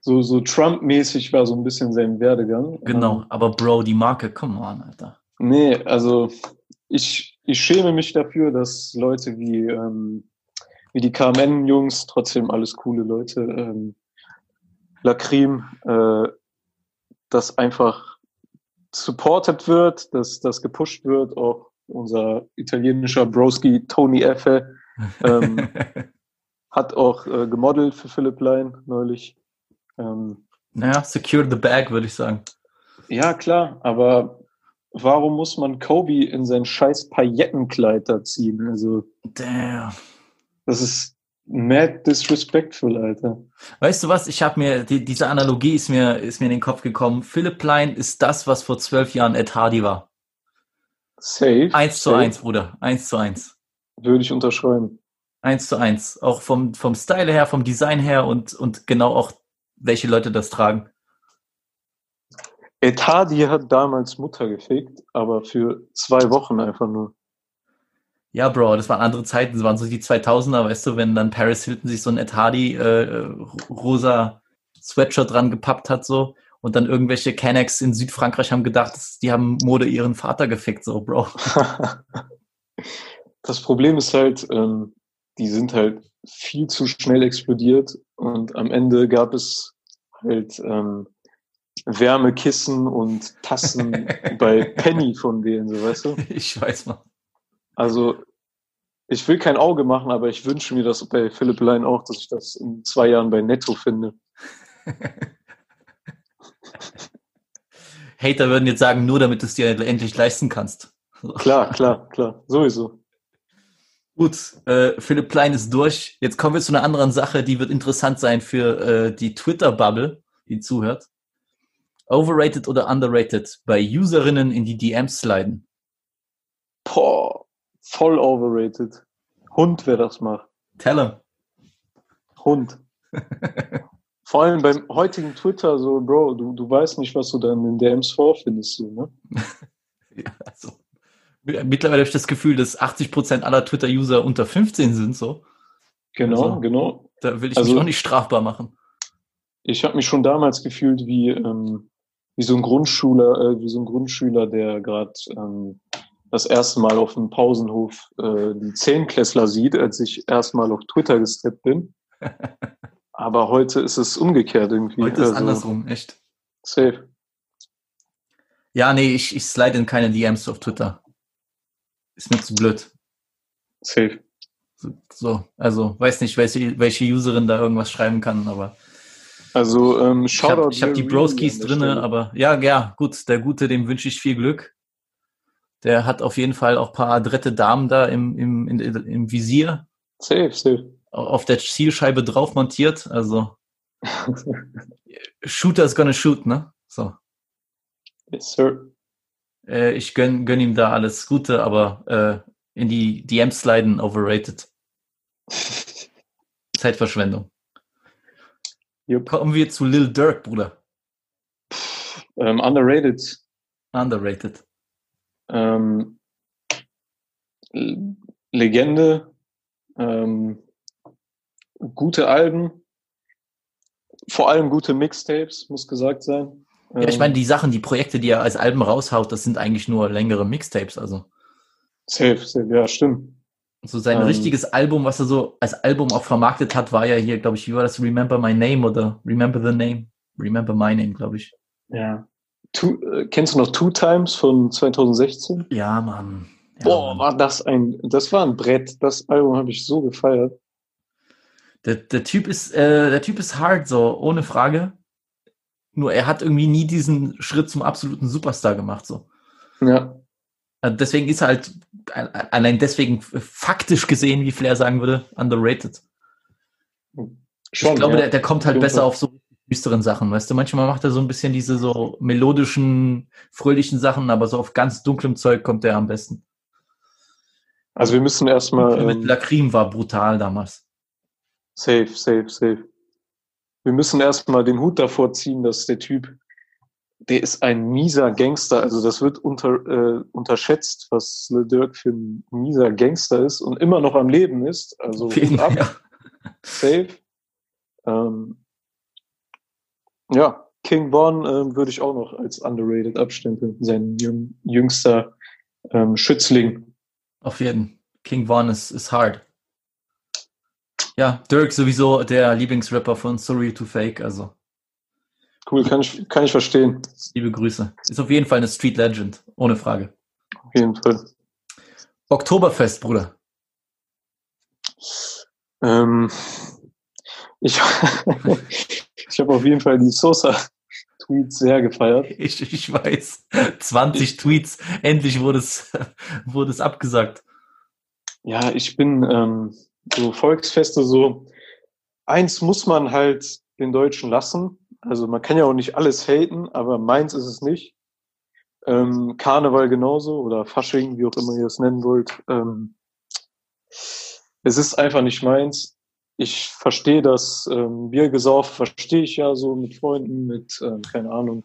So, so Trump-mäßig war so ein bisschen sein Werdegang. Genau. Ähm, Aber Bro, die Marke, come on, Alter. Nee, also ich, ich schäme mich dafür, dass Leute wie, ähm, wie die KMN-Jungs, trotzdem alles coole Leute, ähm, Lacrim, äh, dass einfach supported wird, dass das gepusht wird, auch unser italienischer Broski Tony Effe ähm, hat auch äh, gemodelt für Philipp Lein neulich. Ähm, naja, secure the bag, würde ich sagen. Ja, klar, aber warum muss man Kobe in sein scheiß Paillettenkleid da ziehen? Also, Damn. das ist mad disrespectful, Alter. Weißt du was? Ich habe mir, die, diese Analogie ist mir, ist mir in den Kopf gekommen. Philipp Klein ist das, was vor zwölf Jahren Ed Hardy war. Safe. Eins zu safe, eins, Bruder. Eins zu eins. Würde ich unterschreiben. Eins zu eins. Auch vom, vom Style her, vom Design her und, und genau auch, welche Leute das tragen. Ed Hardy hat damals Mutter gefickt, aber für zwei Wochen einfach nur. Ja, Bro, das waren andere Zeiten, das waren so die 2000er, weißt du, wenn dann Paris Hilton sich so ein Ed Hardy äh, rosa Sweatshirt dran gepappt hat, so, und dann irgendwelche Canex in Südfrankreich haben gedacht, die haben Mode ihren Vater gefickt, so, Bro. das Problem ist halt, ähm, die sind halt viel zu schnell explodiert und am Ende gab es halt ähm, Wärmekissen und Tassen bei Penny von denen, so weißt du? Ich weiß mal. Also, ich will kein Auge machen, aber ich wünsche mir das bei Philipp Lein auch, dass ich das in zwei Jahren bei Netto finde. Hater würden jetzt sagen, nur damit du es dir endlich leisten kannst. Klar, klar, klar, sowieso. Gut, äh, Philipp Klein ist durch. Jetzt kommen wir zu einer anderen Sache, die wird interessant sein für äh, die Twitter-Bubble, die zuhört. Overrated oder underrated bei Userinnen in die DMs sliden. Boah, voll overrated. Hund, wer das macht. Tell 'em. Hund. Vor allem beim heutigen Twitter, so, Bro, du, du weißt nicht, was du da in den DMs vorfindest, so, ne? Ja, also, mittlerweile habe ich das Gefühl, dass 80% aller Twitter-User unter 15 sind, so. Genau, Also- genau. Da will ich Also- mich auch nicht strafbar machen. Ich habe mich schon damals gefühlt wie, ähm, wie so ein Grundschüler, äh, wie so ein Grundschüler, der gerade ähm, das erste Mal auf dem Pausenhof äh, die Zehnklässler sieht, als ich erstmal auf Twitter gesteppt bin. Aber heute ist es umgekehrt irgendwie. Heute ist Also, andersrum, echt. Safe. Ja, nee, ich, ich slide in keine DMs auf Twitter. Ist mir zu blöd. Safe. So, so, also weiß nicht, welche, welche Userin da irgendwas schreiben kann, aber Also ähm, ich habe Shoutout ich hab die Broskis drinne, aber ja, ja, gut, der Gute, dem wünsche ich viel Glück. Der hat auf jeden Fall auch paar adrette Damen da im, im, in, im Visier Safe, safe. auf der Zielscheibe drauf montiert. Also Shooter is gonna shoot, ne? So. Yes, sir. Äh, ich gönn, gönn ihm da alles Gute, aber äh, in die DMs sliden overrated. Zeitverschwendung. Jupp. Kommen wir zu Lil Durk, Bruder. Ähm, underrated. Underrated. Ähm, Legende, ähm, gute Alben, vor allem gute Mixtapes, muss gesagt sein. Ja, ich Ähm, meine, die Sachen, die Projekte, die er als Alben raushaut, das sind eigentlich nur längere Mixtapes. Also safe, safe, ja, stimmt. so sein Ähm. richtiges Album, was er so als Album auch vermarktet hat, war ja hier, glaube ich, wie war das? Remember My Name oder Remember the Name? Remember My Name, glaube ich. Ja. Two, äh, kennst du noch Two Times von 2016? Ja, Mann. Ja, Boah, Mann. war das ein, das war ein Brett. Das Album habe ich so gefeiert. Der, der Typ ist, äh, der Typ ist hard, so, ohne Frage. Nur er hat irgendwie nie diesen Schritt zum absoluten Superstar gemacht, so. Ja, Also deswegen ist er halt, allein deswegen faktisch gesehen, wie Flair sagen würde, underrated. schon. ich glaube, ja. der, der kommt halt besser auf so düsteren Sachen, weißt du? Manchmal macht er so ein bisschen diese so melodischen, fröhlichen Sachen, aber so auf ganz dunklem Zeug kommt er am besten. also wir müssen erstmal Mit ähm, Lacrim war brutal damals. safe, safe, safe. Wir müssen erstmal den Hut davor ziehen, dass der Typ, der ist ein mieser Gangster. Also das wird unter, äh, unterschätzt, was Le Dirk für ein mieser Gangster ist und immer noch am Leben ist. Also Hut ab. Ja. safe. Ähm, ja, King Von ähm, würde ich auch noch als underrated abstempeln. Sein jüng, jüngster ähm, Schützling. Auf jeden. King Von ist, ist hard. Ja, Dirk sowieso der Lieblingsrapper von Sorry to Fake, also Cool, kann ich, kann ich verstehen. liebe Grüße. Ist auf jeden Fall eine Street Legend, ohne Frage. Auf jeden Fall. Oktoberfest, Bruder. Ähm, ich ich habe auf jeden Fall die Sosa-Tweets sehr gefeiert. Ich, ich weiß. 20 Tweets. Endlich wurde es, wurde es abgesagt. Ja, ich bin ähm, so Volksfeste so. Eins muss man halt den Deutschen lassen. Also man kann ja auch nicht alles haten, aber meins ist es nicht. Ähm, Karneval genauso oder Fasching, wie auch immer ihr es nennen wollt. Ähm, es ist einfach nicht meins. Ich verstehe das ähm, Biergesauf, verstehe ich ja so mit Freunden, mit, ähm, keine Ahnung,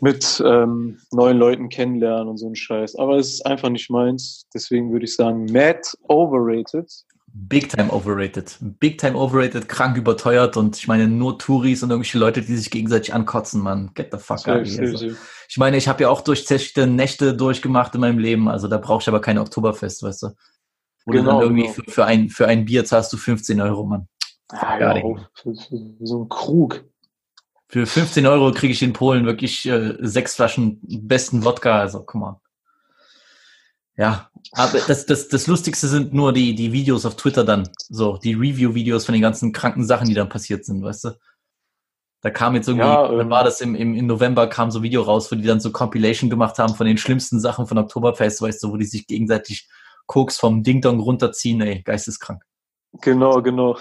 mit ähm, neuen Leuten kennenlernen und so ein Scheiß. Aber es ist einfach nicht meins. Deswegen würde ich sagen, mad overrated. Big time overrated. Big time overrated, krank überteuert und ich meine nur Touris und irgendwelche Leute, die sich gegenseitig ankotzen, man. Get the fuck out of here. So. safe. Ich meine, ich habe ja auch durchzechte Nächte durchgemacht in meinem Leben, also da brauche ich aber kein Oktoberfest, weißt du. Du Genau, dann irgendwie genau. für, für, ein, für ein Bier zahlst du 15 Euro, Mann. Ah, Ja, ja, auf, für, für so ein Krug. Für 15 Euro kriege ich in Polen wirklich äh, sechs Flaschen besten Wodka, also guck mal. Ja, aber das, das, das Lustigste sind nur die, die Videos auf Twitter dann, so die Review-Videos von den ganzen kranken Sachen, die dann passiert sind, weißt du. Da kam jetzt irgendwie, Ja, dann ähm, war das im, im, im November, kam so ein Video raus, wo die dann so Compilation gemacht haben von den schlimmsten Sachen von Oktoberfest, weißt du, wo die sich gegenseitig Koks vom Ding-Dong runterziehen, ey, geisteskrank. Genau, genau.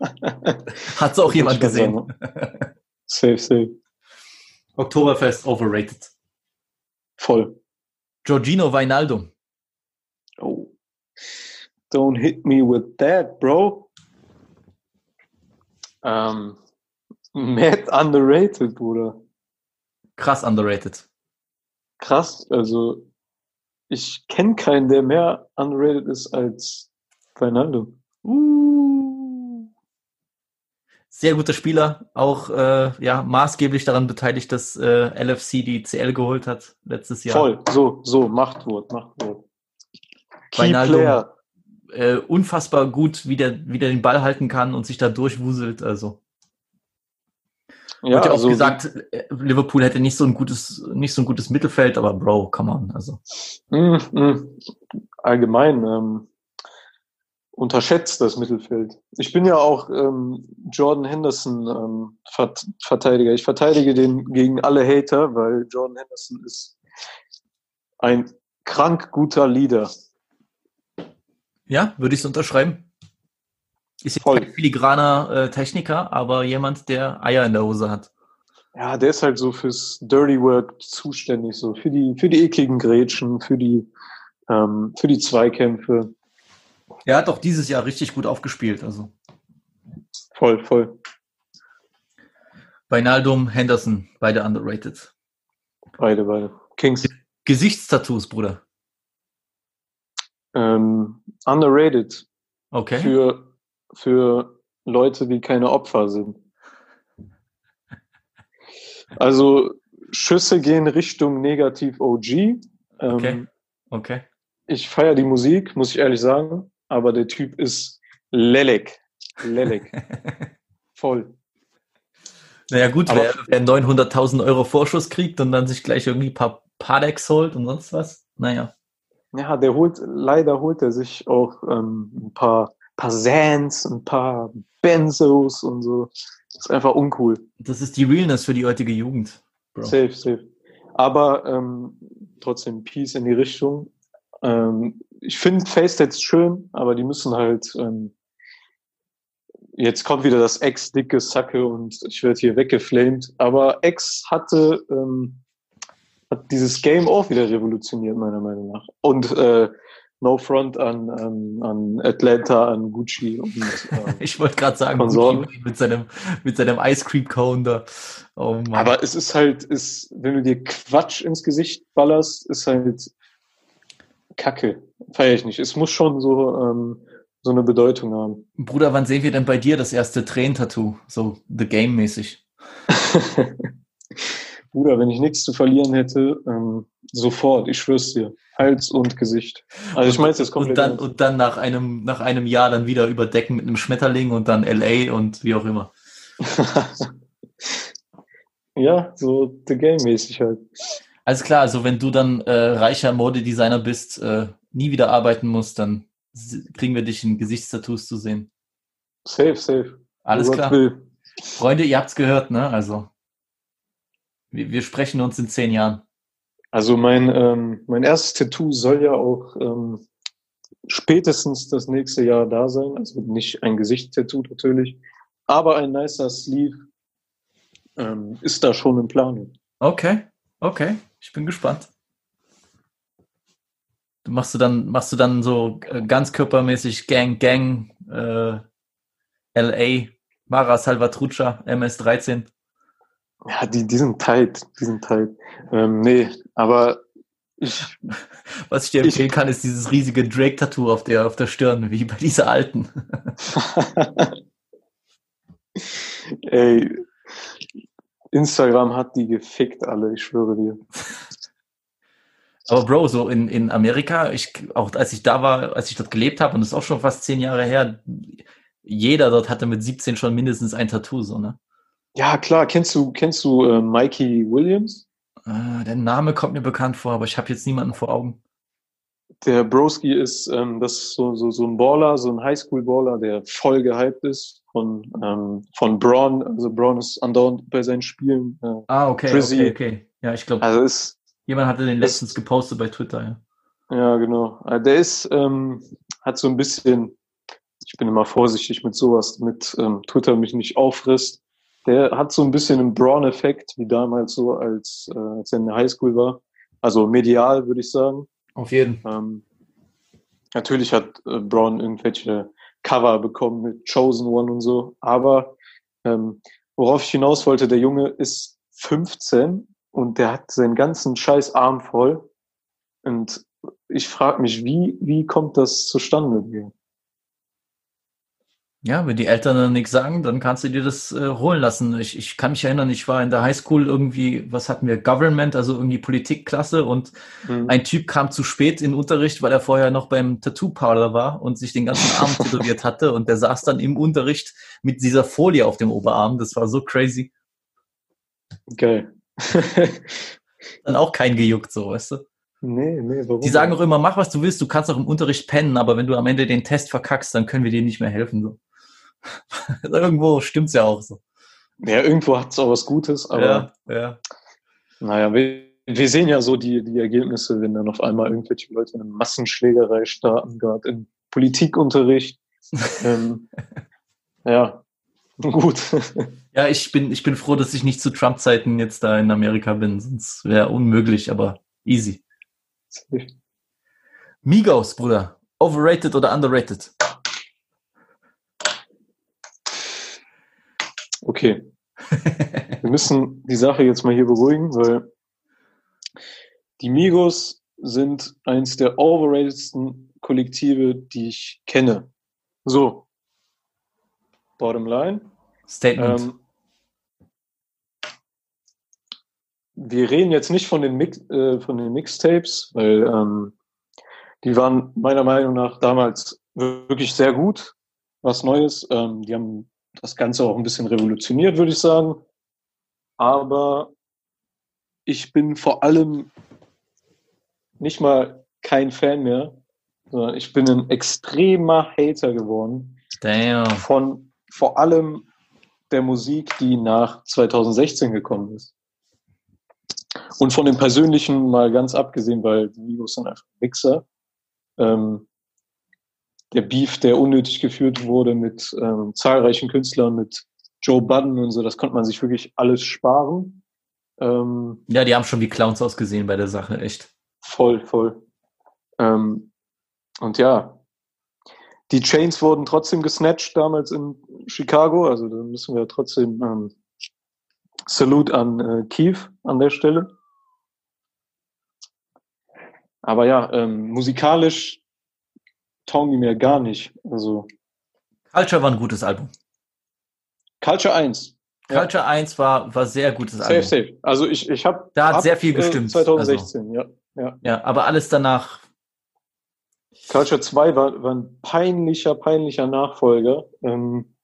Hat's auch jemand gesehen. Safe, safe. Oktoberfest overrated. Voll. Giorgino Weinaldo. Oh. Don't hit me with that, bro. Ähm, mad underrated, Bruder. Krass underrated. Krass. Also, ich kenne keinen, der mehr underrated ist als Fernando. Uh. Sehr guter Spieler, auch äh, ja maßgeblich daran beteiligt, dass äh, LFC die CL geholt hat letztes Jahr. Voll. So, so, Machtwort, Machtwort. Key Wijnaldum. Player. Äh, unfassbar gut, wie der, wie der den Ball halten kann und sich da durchwuselt. Also Ja, wird ja auch also, gesagt, äh, Liverpool hätte nicht so ein gutes, nicht so ein gutes Mittelfeld, aber Bro, come on. Also mh, mh, allgemein ähm, unterschätzt das Mittelfeld. Ich bin ja auch ähm, Jordan Henderson ähm, Vert Verteidiger. Ich verteidige den gegen alle Hater, weil Jordan Henderson ist ein krank guter Leader. ja, würde ich es unterschreiben. Ist jetzt Voll. kein filigraner äh, Techniker, aber jemand, der Eier in der Hose hat. Ja, der ist halt so fürs Dirty Work zuständig, so für die für die ekligen Grätschen, für die ähm, für die Zweikämpfe. Er hat auch dieses Jahr richtig gut aufgespielt. Also Voll, voll. Wijnaldum, Henderson, beide underrated. Beide, beide. Kings. Gesichtstattoos, Bruder. Ähm, underrated Okay. für, für Leute, die keine Opfer sind. Also Schüsse gehen Richtung Negativ OG. Ähm, Okay. Okay. Ich feiere die Musik, muss ich ehrlich sagen, aber der Typ ist lelek. Lelek. Voll. Naja, gut, Aber- wer, wer 900.000 Euro Vorschuss kriegt und dann sich gleich irgendwie ein paar Padex holt und sonst was. Naja. Ja, der holt, leider holt er sich auch ähm, ein paar, paar Sans, ein paar Benzos und so. Das ist einfach uncool. Das ist die Realness für die heutige Jugend. Bro. Safe, safe. Aber ähm, trotzdem Peace in die Richtung. Ähm, ich finde Face-Stats schön, aber die müssen halt. Ähm, jetzt kommt wieder das Ex dicke Sacke und ich werde hier weggeflamed. Aber Ex hatte ähm, hat dieses Game auch wieder revolutioniert meiner Meinung nach. Und äh, No Front an, an, an Atlanta, an Gucci und ähm, Ich wollte gerade sagen, Konsorten. Gucci mit seinem, mit seinem Ice Cream Cone da. Oh. Aber es ist halt, ist, wenn du dir Quatsch ins Gesicht ballerst, ist halt Kacke. Feier ich nicht. Es muss schon so, ähm, so eine Bedeutung haben. Bruder, wann sehen wir denn bei dir das erste Tränentattoo? So The Game-mäßig. Bruder, wenn ich nichts zu verlieren hätte, ähm, sofort, ich schwör's dir. Hals und Gesicht. Also ich meine das und komplett. dann, ernst. und dann nach einem, nach einem Jahr dann wieder überdecken mit einem Schmetterling und dann LA und wie auch immer. ja, so The Game-mäßig halt. Alles klar, also wenn du dann äh, reicher Modedesigner bist, äh, nie wieder arbeiten musst, dann kriegen wir dich in Gesichtstattoos zu sehen. Safe, safe. Alles klar. will. Freunde, ihr habt's gehört, ne? Also wir, wir sprechen uns in zehn Jahren. Also mein, ähm, mein erstes Tattoo soll ja auch ähm, spätestens das nächste Jahr da sein. Also nicht ein Gesichtstattoo natürlich, aber ein nicer Sleeve ähm, ist da schon in Planung. Okay, okay, ich bin gespannt. Du machst du dann, machst du dann so äh, ganzkörpermäßig Gang, Gang, äh, LA, Mara Salvatrucha, MS13. Ja, die, die sind tight, die sind tight. Ähm, nee, aber ich, Was ich dir Ich- empfehlen kann, ist dieses riesige Drake-Tattoo auf der, auf der Stirn, wie bei dieser alten. ey, Instagram hat die gefickt alle, ich schwöre dir. Aber Bro, so in, in Amerika, ich, auch als ich da war, als ich dort gelebt habe, und das ist auch schon fast zehn Jahre her, jeder dort hatte mit 17 schon mindestens ein Tattoo, so, ne? Ja, klar, kennst du, kennst du äh, Mikey Williams? Äh, der Name kommt mir bekannt vor, aber ich habe jetzt niemanden vor Augen. Der Broski ist, ähm, das ist so, so, so ein Baller, so ein Highschool-Baller, der voll gehypt ist von, ähm, von Braun. Also Braun ist andauernd bei seinen Spielen. Äh, Ah, okay, Drizzy. okay, okay. Ja, ich glaube, also ist, jemand hatte den letztens gepostet bei Twitter, ja. ja genau. Äh, der ist, ähm, hat so ein bisschen, ich bin immer vorsichtig mit sowas, damit ähm, Twitter mich nicht auffrisst. Der hat so ein bisschen einen Braun-Effekt, wie damals so, als, äh, als er in der Highschool war. Also medial, würde ich sagen. Auf jeden. Ähm, natürlich hat äh, Braun irgendwelche Cover bekommen mit Chosen One und so, aber ähm, worauf ich hinaus wollte, der Junge ist 15 und der hat seinen ganzen scheiß Arm voll. Und ich frage mich, wie, wie kommt das zustande? hier? Ja, wenn die Eltern dann nichts sagen, dann kannst du dir das äh, holen lassen. Ich, ich kann mich erinnern, ich war in der Highschool irgendwie, was hatten wir, Government, also irgendwie Politikklasse und Hm. ein Typ kam zu spät in den Unterricht, weil er vorher noch beim Tattoo-Parlor war und sich den ganzen Arm tätowiert hatte und der saß dann im Unterricht mit dieser Folie auf dem Oberarm. Das war so crazy. Geil. Dann auch kein gejuckt, so, weißt du? nee, nee, warum? Die sagen auch immer, mach was du willst, du kannst auch im Unterricht pennen, aber wenn du am Ende den Test verkackst, dann können wir dir nicht mehr helfen. So. Irgendwo stimmt's ja auch so. ja, irgendwo hat es auch was Gutes, aber ja, ja. Naja, wir, wir sehen ja so die, die Ergebnisse, wenn dann auf einmal irgendwelche Leute eine Massenschlägerei starten, gerade im Politikunterricht. ähm, ja, gut. Ja, ich bin, ich bin froh, dass ich nicht zu Trump-Zeiten jetzt da in Amerika bin, sonst wäre unmöglich, aber easy. Migos, Bruder. Overrated oder underrated? Okay, wir müssen die Sache jetzt mal hier beruhigen, weil Die Migos sind eins der overratedsten Kollektive, die ich kenne. So. Bottom line. Statement. Ähm, wir reden jetzt nicht von den, Mix, äh, von den Mixtapes, weil ähm, die waren meiner Meinung nach damals wirklich sehr gut. Was Neues. Ähm, die haben das Ganze auch ein bisschen revolutioniert, würde ich sagen. Aber ich bin vor allem nicht mal kein Fan mehr, sondern ich bin ein extremer Hater geworden Damn. von vor allem der Musik, die nach 2016 gekommen ist. Und von dem Persönlichen mal ganz abgesehen, weil die Migos sind einfach Mixer. Ähm, der Beef, der unnötig geführt wurde mit ähm, zahlreichen Künstlern, mit Joe Budden und so, das konnte man sich wirklich alles sparen. Ähm, Ja, die haben schon wie Clowns ausgesehen bei der Sache, echt. Voll, voll. Ähm, und ja, die Chains wurden trotzdem gesnatcht damals in Chicago, also da müssen wir trotzdem ähm, Salute an äh, Keith an der Stelle. Aber ja, ähm, musikalisch taugen die mir gar nicht. Also Culture war ein gutes Album. Culture 1. Ja. Culture 1 war, war sehr gutes Safe, Album. safe. Also ich, ich habe Da hat sehr viel gestimmt, 2016, ja. ja. Ja, aber alles danach, Culture 2 war, war ein peinlicher, peinlicher Nachfolger. Ähm,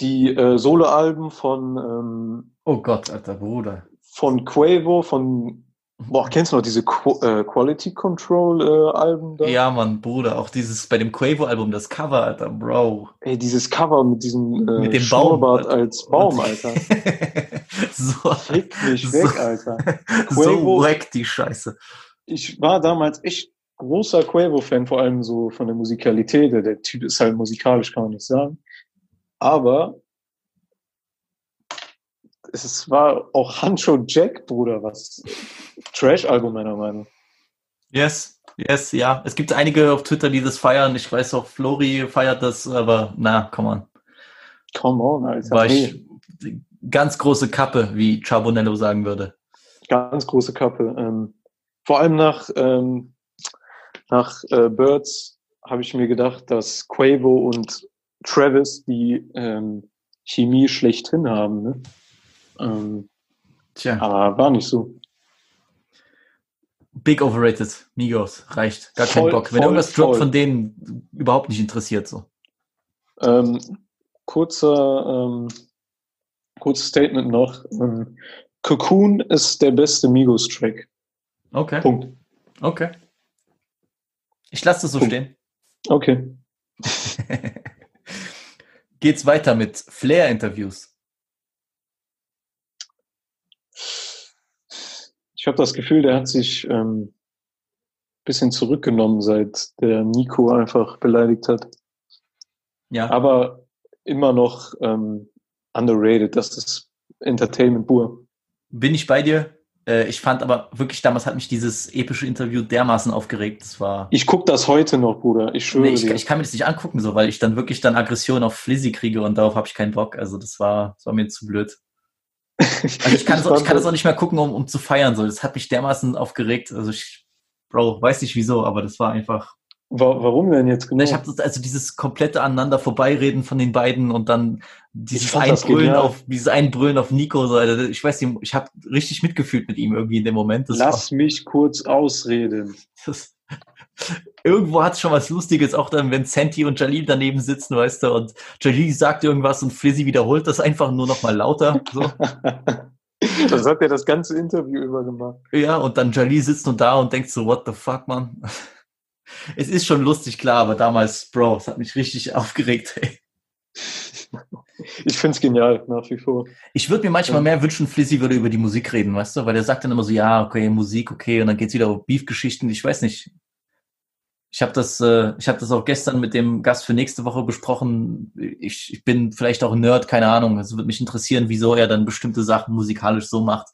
die äh, Soloalben von, ähm, oh Gott, alter Bruder. von Quavo, von, boah, kennst du noch diese Qu äh, Quality Control äh, Alben da? Ja, Mann, Bruder, auch dieses bei dem Quavo-Album, das Cover, alter, Bro. Ey, dieses Cover mit diesem äh, Mit dem Baum, Schnurrbart Alter. als Baum, Alter. so, Fick mich So- weg, Alter. so Quavo- wack, die Scheiße. ich war damals echt großer Quavo-Fan, vor allem so von der Musikalität. Der Typ ist halt musikalisch, kann man nicht sagen. Aber es war auch Hancho Jack, Bruder, was Trash-Album meiner Meinung. Yes, yes, ja. Es gibt einige auf Twitter, die das feiern. Ich weiß auch, Flori feiert das, aber na, come on. Come on, Alter. War ich ganz große Kappe, wie Charbonello sagen würde. ganz große Kappe. Ähm, vor allem nach, ähm, nach äh, Birds habe ich mir gedacht, dass Quavo und Travis die ähm, Chemie schlechthin haben. Ne? Ähm, Tja, aber war nicht so. big overrated. Migos, reicht. Gar kein Voll, Bock. Wenn voll, irgendwas droppt von denen, überhaupt nicht interessiert so. Ähm, kurzer, ähm, kurzes Statement noch. Ähm, Cocoon ist der beste Migos-Track. Okay, Punkt. okay. Ich lasse das so Punkt. stehen. Okay. Geht's weiter mit Flair-Interviews. Ich habe das Gefühl, der hat sich ähm, bisschen zurückgenommen, seit der Nico einfach beleidigt hat. Ja, Aber immer noch ähm, underrated. Das ist Entertainment pur. bin ich bei dir. Äh, Ich fand aber wirklich, damals hat mich dieses epische Interview dermaßen aufgeregt. Das war. Ich guck das heute noch, Bruder. Ich schwöre Nee, ich, dir. ich kann mir das nicht angucken, so, weil ich dann wirklich dann Aggression auf Flizzy kriege und darauf habe ich keinen Bock. Also das war, das war mir zu blöd. Also ich kann, das, auch- auch nicht mehr gucken, um, um zu feiern. So. Das hat mich dermaßen aufgeregt. Also ich, Bro, weiß nicht wieso, aber das war einfach. Wa- Warum denn jetzt genau? Ich habe also dieses komplette aneinander vorbeireden von den beiden und dann dieses Einbrüllen auf dieses Einbrüllen auf Nico. So, also ich weiß nicht, ich habe richtig mitgefühlt mit ihm irgendwie in dem Moment. Das Lass mich kurz ausreden. Das, irgendwo hat es schon was Lustiges, auch dann, wenn Santi und Jalil daneben sitzen, weißt du, und Jalil sagt irgendwas und Flizzy wiederholt das einfach nur noch mal lauter. So. das hat er das ganze Interview über gemacht. Ja, und dann Jalil sitzt nur da und denkt so, what the fuck, man. Es ist schon lustig, klar, aber damals, Bro, es hat mich richtig aufgeregt. Ey. Ich find's genial, nach wie vor. Ich würde mir manchmal Ja. mehr wünschen, Flizzy würde über die Musik reden, weißt du, weil er sagt dann immer so, ja, okay, Musik, okay, und dann geht's wieder auf Beef-Geschichten. Ich weiß nicht. Ich habe das, äh, ich habe das auch gestern mit dem Gast für nächste Woche besprochen. Ich, ich bin vielleicht auch ein Nerd, keine Ahnung. Es würde mich interessieren, wieso er dann bestimmte Sachen musikalisch so macht,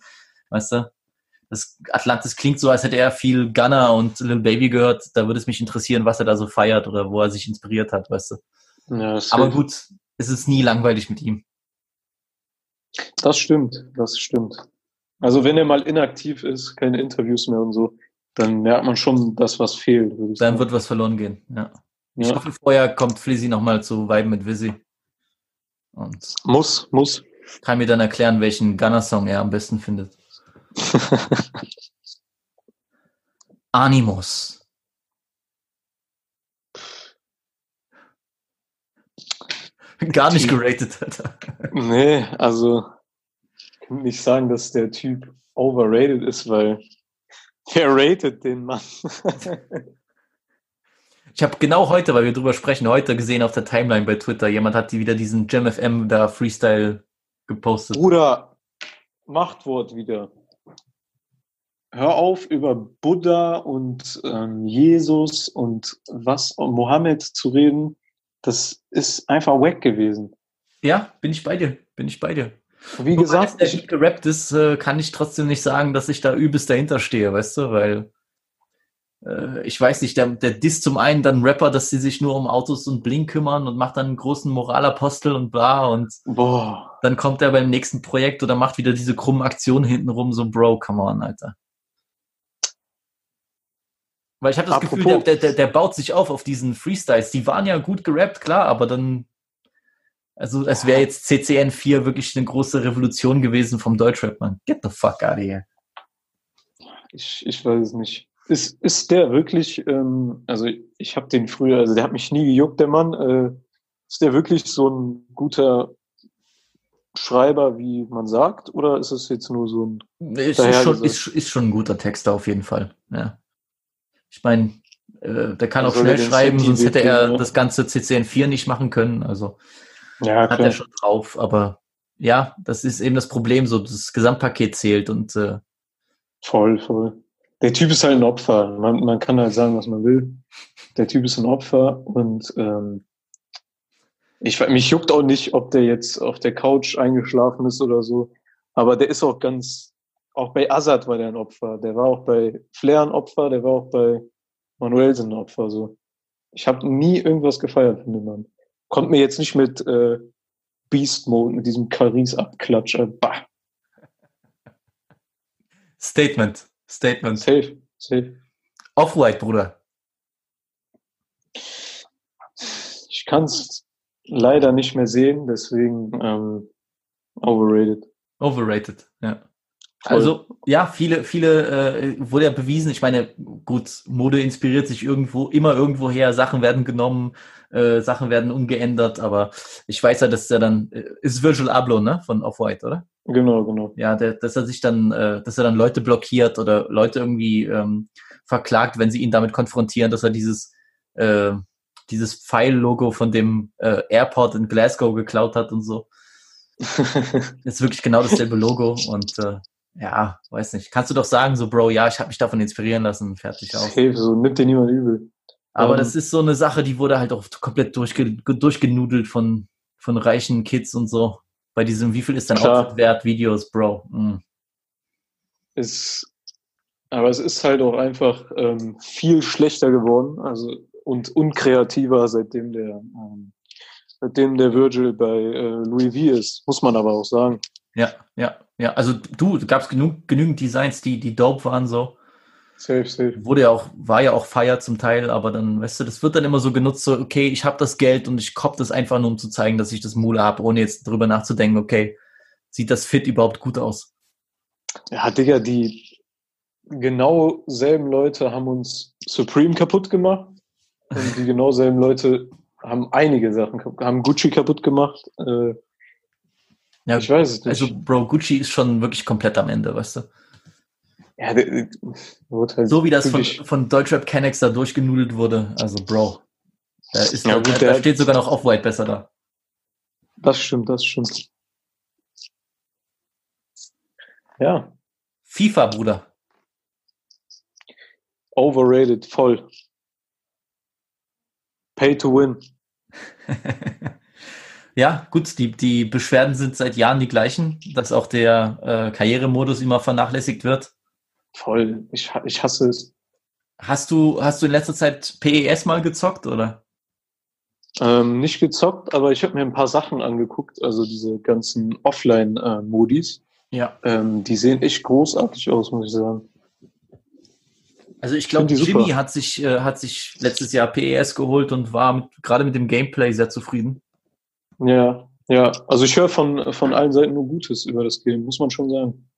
weißt du. Das Atlantis klingt so, als hätte er viel Gunner und Lil Baby gehört. Da würde es mich interessieren, was er da so feiert oder wo er sich inspiriert hat, weißt du. Ja. Aber gut, es ist nie langweilig mit ihm. Das stimmt, das stimmt. Also wenn er mal inaktiv ist, keine Interviews mehr und so, dann merkt man schon das, was fehlt. ich Dann sagen. wird was verloren gehen. Ja. Ich ja. hoffe, vorher kommt Flizzy nochmal zu Vibe mit Vizzy. Und Muss, muss. kann mir dann erklären, welchen Gunner-Song er am besten findet. Animus. Gar nicht geratet, Alter. Nee, also ich kann nicht sagen, dass der Typ overrated ist, weil wer rated den Mann? Ich habe genau heute, weil wir drüber sprechen, heute gesehen auf der Timeline bei Twitter, jemand hat die wieder diesen JamFM da Freestyle gepostet. Bruder, Machtwort wieder. Hör auf, über Buddha und ähm, Jesus und was und Mohammed zu reden. Das ist einfach wack gewesen. Ja, bin ich bei dir, bin ich bei dir. Wie weil gesagt, es der ich, Beat gerappt ist, äh, kann ich trotzdem nicht sagen, dass ich da übelst dahinter stehe, weißt du, weil äh, ich weiß nicht, der, der disst zum einen dann Rapper, dass sie sich nur um Autos und Blink kümmern und macht dann einen großen Moralapostel und bla und boah, dann kommt er beim nächsten Projekt oder macht wieder diese krummen Aktionen hintenrum, so Bro, come on, Alter. Weil ich habe das Gefühl, der, Apropos- der, der, der baut sich auf auf diesen Freestyles. Die waren ja gut gerappt, klar, aber dann, also es wäre jetzt CCN 4 wirklich eine große Revolution gewesen vom Deutschrap, man. Get the fuck out of here. ich, ich weiß es nicht. Ist, ist der wirklich, ähm, also ich habe den früher, also der hat mich nie gejuckt, der Mann. Äh, ist der wirklich so ein guter Schreiber, wie man sagt, oder ist es jetzt nur so ein Ist, ist, schon, ist, ist schon ein guter Texter auf jeden Fall. Ja. Ich meine, äh, der kann Er auch schnell schreiben, sonst hätte er ja. das ganze CCN 4 nicht machen können. Also Ja, hat er schon drauf, aber ja, das ist eben das Problem, so das Gesamtpaket zählt und äh, Voll, voll. Der Typ ist halt ein Opfer. Man, man kann halt sagen, was man will. Der Typ ist ein Opfer und ähm, ich mich juckt auch nicht, ob der jetzt auf der Couch eingeschlafen ist oder so. Aber der ist auch ganz, auch bei Azad war der ein Opfer. Der war auch bei Flair ein Opfer, der war auch bei Manuelsen ein Opfer. So. Ich habe nie irgendwas gefeiert von dem Mann. Kommt mir jetzt nicht mit äh, Beast Mode, mit diesem Caris abklatsch. Äh, bah, Statement. Statement. safe, safe. Off-White, Bruder. Ich kann es leider nicht mehr sehen, deswegen ähm, overrated. Overrated, ja. Voll. Also, ja, viele, viele, äh, wurde ja bewiesen, ich meine, gut, Mode inspiriert sich irgendwo, immer irgendwo her, Sachen werden genommen, äh, Sachen werden umgeändert, aber ich weiß ja, dass der dann, äh, ist Virgil Abloh, ne, von Off-White, oder? Genau, genau. Ja, der, dass er sich dann, äh, dass er dann Leute blockiert oder Leute irgendwie ähm, verklagt, wenn sie ihn damit konfrontieren, dass er dieses, äh, dieses Pfeil-Logo von dem äh, Airport in Glasgow geklaut hat und so. ist wirklich genau dasselbe Logo und äh, ja, weiß nicht. Kannst du doch sagen, so Bro, ja, ich habe mich davon inspirieren lassen, fertig aus. Safe, so nimmt dir niemand übel. Aber Ähm, das ist so eine Sache, die wurde halt auch komplett durchge durchgenudelt von, von reichen Kids und so. Bei diesem, wie viel ist dein. Outfit wert, Videos, Bro. Mm. Ist, aber es ist halt auch einfach ähm, viel schlechter geworden, also und unkreativer, seitdem der ähm, seitdem der Virgil bei äh, Louis V ist, muss man aber auch sagen. Ja, ja, ja. Also du, gab es genug, genügend Designs, die, die dope waren so. Safe, safe. Wurde ja auch, war ja auch Feier zum Teil, aber dann, weißt du, das wird dann immer so genutzt, so, okay, ich habe das Geld und ich kopp das einfach nur, um zu zeigen, dass ich das Mule habe, ohne jetzt drüber nachzudenken, okay, sieht das Fit überhaupt gut aus? Ja, Digga, die genau selben Leute haben uns Supreme kaputt gemacht und die genau selben Leute haben einige Sachen kaputt, haben Gucci kaputt gemacht. Äh, Ja, ich weiß es nicht. also Bro, Gucci ist schon wirklich komplett am Ende, weißt du? ja, wird halt So wie das von, von Deutschrap Kennex da durchgenudelt wurde, also Bro. Da, ist, Ja, da, gut, da der- steht sogar noch Off-White besser da. Das stimmt, das stimmt. Ja, FIFA, Bruder. overrated, voll. Pay to win. ja, gut, die, die Beschwerden sind seit Jahren die gleichen, dass auch der äh, Karrieremodus immer vernachlässigt wird. Voll. Ich, ich hasse es. Hast du, hast du in letzter Zeit PES mal gezockt, oder? Ähm, nicht gezockt, aber ich habe mir ein paar Sachen angeguckt, also diese ganzen Offline-Modis. Ja. Ähm, die sehen echt großartig aus, muss ich sagen. Also ich glaube, Jimmy super. hat sich, äh, hat sich letztes Jahr PES geholt und war gerade mit dem Gameplay sehr zufrieden. Ja, ja. Also ich höre von, von allen Seiten nur Gutes über das Game, muss man schon sagen.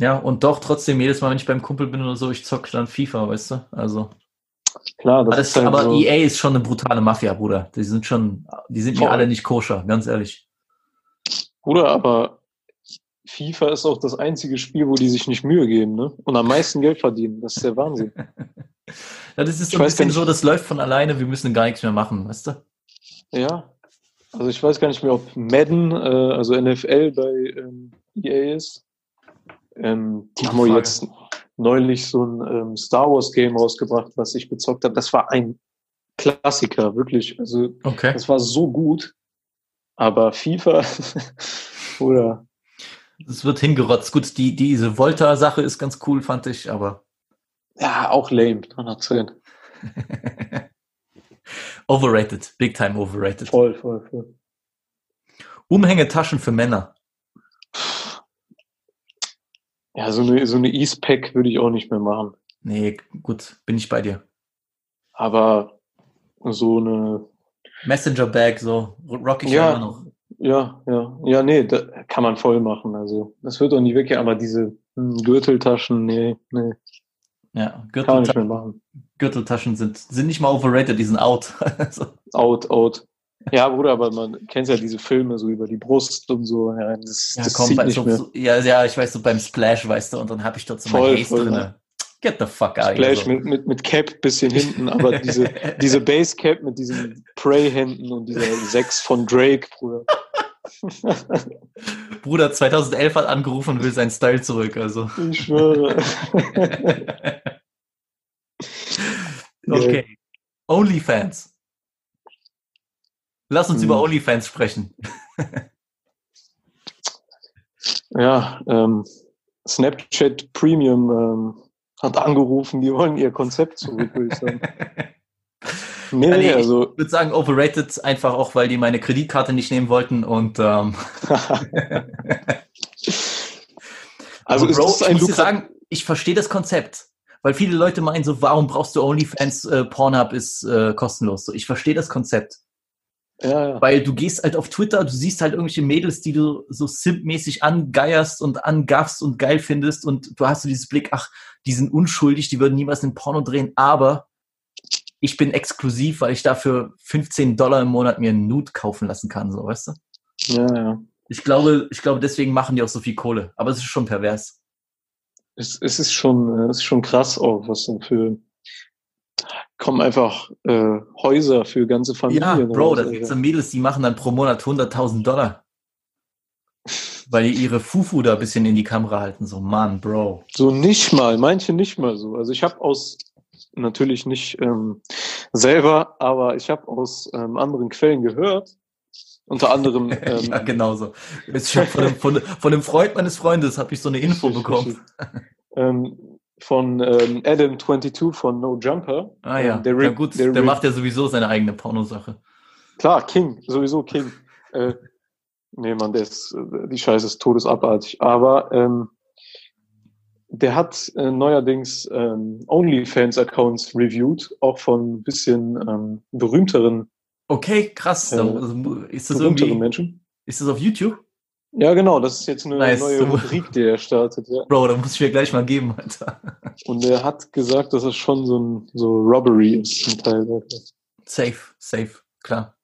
Ja, und doch trotzdem jedes Mal, wenn ich beim Kumpel bin oder so, ich zocke dann FIFA, weißt du? Also, Klar, das alles, ist halt aber so. EA ist schon eine brutale Mafia, Bruder. Die sind schon, die sind mir Voll. alle nicht koscher, ganz ehrlich. Bruder, aber FIFA ist auch das einzige Spiel, wo die sich nicht Mühe geben, ne? Und am meisten Geld verdienen. Das ist der Wahnsinn. Ja, das ist Ich so ein weiß gar bisschen so, das läuft von alleine, wir müssen gar nichts mehr machen, weißt du? Ja. Also ich weiß gar nicht mehr, ob Madden, äh, also NFL bei ähm, EA ist. Ähm, die haben jetzt neulich so ein ähm, Star Wars Game rausgebracht, was ich bezockt habe. Das war ein Klassiker, wirklich. Also Okay. das war so gut. Aber FIFA oder Es wird hingerotzt. Gut, die, diese Volta-Sache ist ganz cool, fand ich, aber ja, auch lame, 110. overrated. Big time overrated. Voll, voll, voll. Umhängetaschen für Männer. Ja, so eine, so eine East-Pack würde ich auch nicht mehr machen. Nee, gut, bin ich bei dir. Aber so eine, Messenger-Bag, so, rock ich Ja. immer noch. ja, ja, ja, nee, da kann man voll machen. Also, das wird auch nie weggehen, aber diese hm, Gürteltaschen, nee, nee, Ja, kann man nicht Gürtelta mehr machen. Gürteltaschen sind, sind nicht mal overrated, die sind out. also, Out, out. Ja, Bruder, aber man kennt ja diese Filme so über die Brust und so. Ja, das, ja, das komm, bei, nicht so, mehr. so, ja, ja, ich weiß, so beim Splash, weißt du, und dann habe ich dort so Voll, mein Haze voll, drinne. Get the fuck out Splash so. mit, mit, mit Cap bisschen hinten, aber diese, diese Basecap mit diesen Prey-Händen und dieser Sechs von Drake, Bruder. Bruder 2011 hat angerufen und will seinen Style zurück, also. Ich schwöre. Okay. OnlyFans. Lass uns Hm. über OnlyFans sprechen. Ja, ähm, Snapchat Premium ähm, hat angerufen, die wollen ihr Konzept zurück, würde ich sagen. Nee, Ja, nee, also, Ich würde sagen, overrated, einfach auch, weil die meine Kreditkarte nicht nehmen wollten und ähm, also Aber ist Bro, das ich ein muss sagen, ich verstehe das Konzept. Weil viele Leute meinen so, warum brauchst du OnlyFans? Äh, Pornhub ist äh, kostenlos. So, ich verstehe das Konzept. ja, ja. Weil du gehst halt auf Twitter, du siehst halt irgendwelche Mädels, die du so simpmäßig angeierst und angaffst und geil findest und du hast so dieses Blick, ach, die sind unschuldig, die würden niemals einen Porno drehen, aber ich bin exklusiv, weil ich dafür 15 Dollar im Monat mir einen Nude kaufen lassen kann, so, weißt du? ja, ja. Ich glaube, ich glaube, deswegen machen die auch so viel Kohle. Aber es ist schon pervers. Es, es ist schon, äh, es ist schon krass auch, was dann für kommen einfach äh, Häuser für ganze Ja, Familien. Bro, raus, da gibt's dann Mädels, die machen dann pro Monat 100.000 Dollar. Weil die ihre Fufu da ein bisschen in die Kamera halten. So, Mann, Bro. So nicht mal, manche nicht mal so. Also ich habe aus natürlich nicht ähm, selber, aber ich habe aus ähm, anderen Quellen gehört. Unter anderem ähm, ja, genau so. Jetzt schon von, dem, von, von dem Freund meines Freundes habe ich so eine Info bekommen. ähm, von ähm, Adam22 von No Jumper. Ah ja, Ähm, der, ja gut, der, der macht ja sowieso seine eigene Pornosache. Klar, King, sowieso King. Äh, nee, Mann, der ist, äh, die Scheiße ist todesabartig. Aber ähm, der hat äh, neuerdings ähm, OnlyFans-Accounts reviewed, auch von ein bisschen ähm, berühmteren, Okay, krass. Äh, Also, ist, das berühmteren irgendwie, Menschen. ist das auf YouTube? Ja, genau, das ist jetzt eine Nice. neue Rubrik, die er startet. Ja. Bro, da muss ich mir gleich mal geben, Alter. Und er hat gesagt, dass es schon so ein so Robbery ist zum Teil. Safe, safe, klar.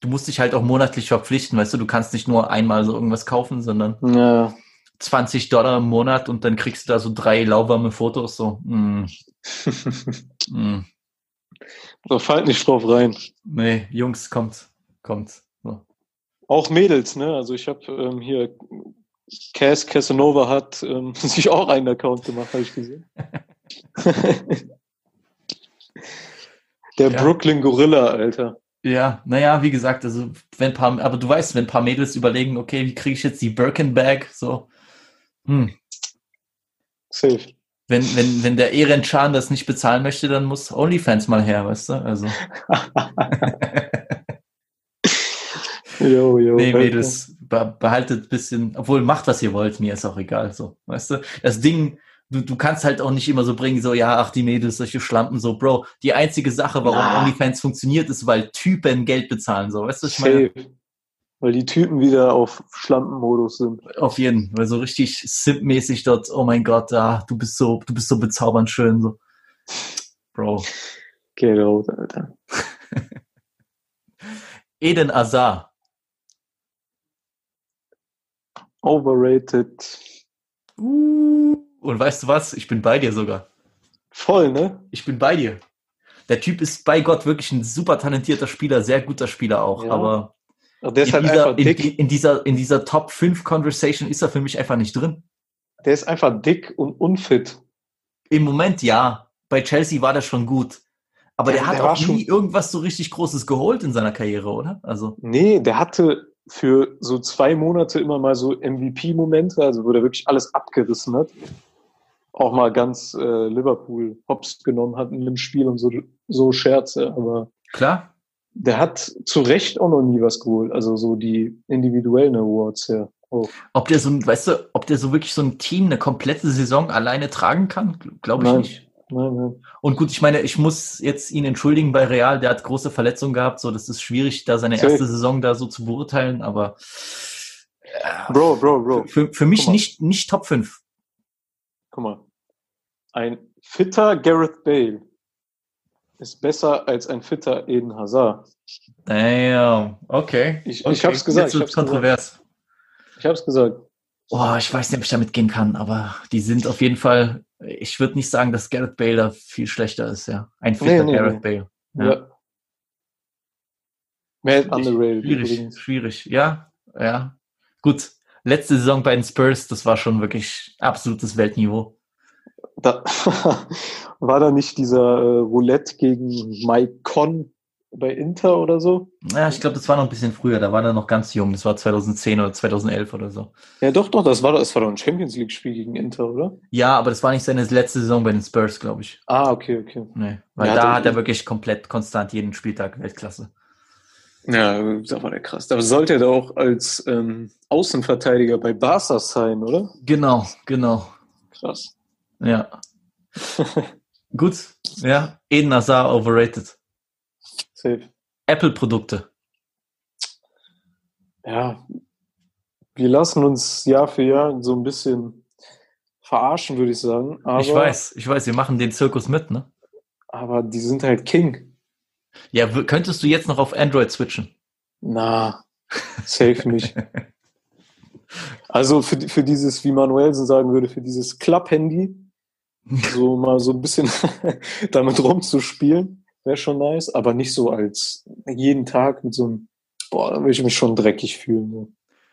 Du musst dich halt auch monatlich verpflichten, weißt du, du kannst nicht nur einmal so irgendwas kaufen, sondern Ja, 20 Dollar im Monat und dann kriegst du da so drei lauwarme Fotos, so, mm, mm. da fallt nicht drauf rein. nee, Jungs, kommt, kommt. So. Auch Mädels, ne? Also ich habe ähm, hier Cass Casanova hat ähm, sich auch einen Account gemacht, habe ich gesehen. Der Ja. Brooklyn Gorilla, Alter. Ja, naja, wie gesagt, also wenn ein paar, aber du weißt, wenn ein paar Mädels überlegen, okay, wie kriege ich jetzt die Birkin Bag, so, hm, Safe. wenn, wenn, wenn der Eren Chan das nicht bezahlen möchte, dann muss OnlyFans mal her, weißt du, also. Jo, jo. Nee, Mädels, be behaltet bisschen, obwohl macht, was ihr wollt, mir ist auch egal, so, weißt du? Das Ding, du, du kannst halt auch nicht immer so bringen, so, ja, ach, die Mädels, solche Schlampen, so, Bro, die einzige Sache, warum Na. OnlyFans funktioniert, ist, weil Typen Geld bezahlen, so, weißt du, ich meine, Safe. Weil die Typen wieder auf Schlampenmodus sind. auf jeden, weil so richtig Simp-mäßig dort, oh mein Gott, ah, du bist so, du bist so bezaubernd schön, so. Bro. Get out, Alter. Eden Azar. Overrated. Und weißt du was? Ich bin bei dir sogar. Voll, ne? Ich bin bei dir. Der Typ ist bei Gott wirklich ein super talentierter Spieler, sehr guter Spieler auch, Ja. aber Aber der ist in halt dieser, einfach in, dick. in, dieser, in dieser Top 5 Conversation ist er für mich einfach nicht drin. Der ist einfach dick und unfit. Im Moment ja. Bei Chelsea war der schon gut. Aber Der- der, hat der auch nie irgendwas so richtig Großes geholt in seiner Karriere, oder? Also, Nee, der hatte für so zwei Monate immer mal so MVP-Momente, also wo der wirklich alles abgerissen hat. Auch mal ganz äh, Liverpool hops genommen hat in einem Spiel und so, so Scherze. Aber klar. Der hat zu Recht auch noch nie was geholt. Also so die individuellen Awards her. Oh. Ob der so, ein- weißt du, ob der so wirklich so ein Team eine komplette Saison alleine tragen kann, glaube ich Nein. nicht. Nein, nein. Und gut, ich meine, ich muss jetzt ihn entschuldigen bei Real, der hat große Verletzungen gehabt, so das ist schwierig, da seine erste Saison da so zu beurteilen, aber äh, Bro, Bro, Bro. für, für mich nicht, nicht Top 5. Guck mal. Ein fitter Gareth Bale ist besser als ein fitter Eden Hazard. Damn, okay. Ich- okay. ich hab's gesagt, Jetzt ich hab's kontrovers. Ich hab's gesagt. Oh, ich weiß nicht, ob ich damit gehen kann, aber die sind auf jeden Fall, ich würde nicht sagen, dass Gareth Bale da viel schlechter ist, ja. Ein fitter Nee, nee, Gareth nee. Bale. Ja. Ja. Mad underrated Schwierig, übrigens. schwierig. Ja, ja. Gut. Letzte Saison bei den Spurs, das war schon wirklich absolutes Weltniveau. Da, war da nicht dieser äh, Roulette gegen Mike Conn bei Inter oder so? Ja, ich glaube, das war noch ein bisschen früher. Da war er noch ganz jung. Das war 2010 oder 2011 oder so. Ja, doch, doch, das war, doch- das war doch ein Champions League-Spiel gegen Inter, oder? Ja, aber das war nicht seine letzte Saison bei den Spurs, glaube ich. Ah, okay, okay. Nee, weil Ja, da hat er wirklich komplett konstant jeden Spieltag Weltklasse. Ja, da war der krass. Da sollte er doch auch als ähm, Außenverteidiger bei Barca sein, oder? Genau, genau. Krass. Ja. Gut. Ja. Eden Hazard overrated. Safe. Apple-Produkte. Ja, wir lassen uns Jahr für Jahr so ein bisschen verarschen, würde ich sagen. Aber, ich weiß, ich weiß, wir machen den Zirkus mit, ne? Aber die sind halt King. Ja, könntest du jetzt noch auf Android switchen? Na, safe nicht. Also für, für dieses, wie Manuelsen sagen würde, für dieses Klapp-Handy, so mal so ein bisschen damit rumzuspielen, wäre schon nice, aber nicht so als jeden Tag mit so einem, boah, da würde ich mich schon dreckig fühlen. So.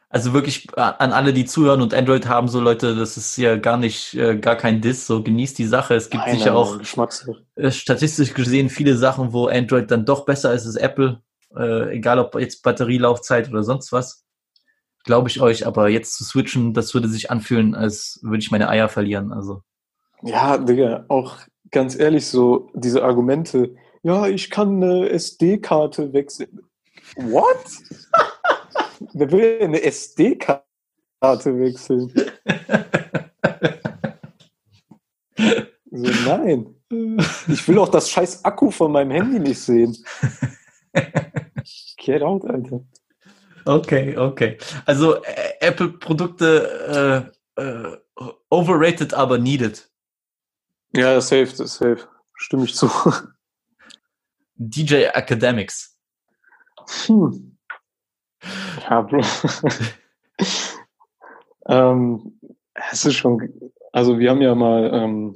Also wirklich äh, an alle, die zuhören und Android haben, so Leute, das ist ja gar nicht, äh, gar kein Diss, so genießt die Sache. Es gibt Nein, sicher nein, auch äh, statistisch gesehen viele Sachen, wo Android dann doch besser ist als Apple, äh, egal ob jetzt Batterielaufzeit oder sonst was. Glaube ich euch, aber jetzt zu switchen, das würde sich anfühlen, als würde ich meine Eier verlieren. Also. Ja, Digga, auch ganz ehrlich, so diese Argumente, ja, ich kann eine SD-Karte wechseln. What? Wer will eine SD-Karte wechseln? So, nein. Ich will auch das scheiß Akku von meinem Handy nicht sehen. Get out, Alter. Okay, okay. Also Apple-Produkte äh, äh, overrated, aber needed. Ja, safe, safe. Stimme ich zu. DJ Academics. Hm. Ja, Bro. ähm, es ist schon, also wir haben ja mal ähm,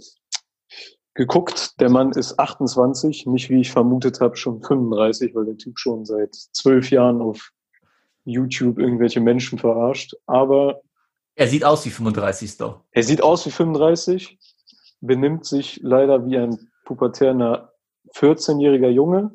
geguckt, der Mann ist 28, nicht wie ich vermutet habe, schon 35, weil der Typ schon seit zwölf Jahren auf YouTube irgendwelche Menschen verarscht. Aber Er sieht aus wie 35 doch. er sieht aus wie 35, benimmt sich leider wie ein pubertärer 14-jähriger Junge.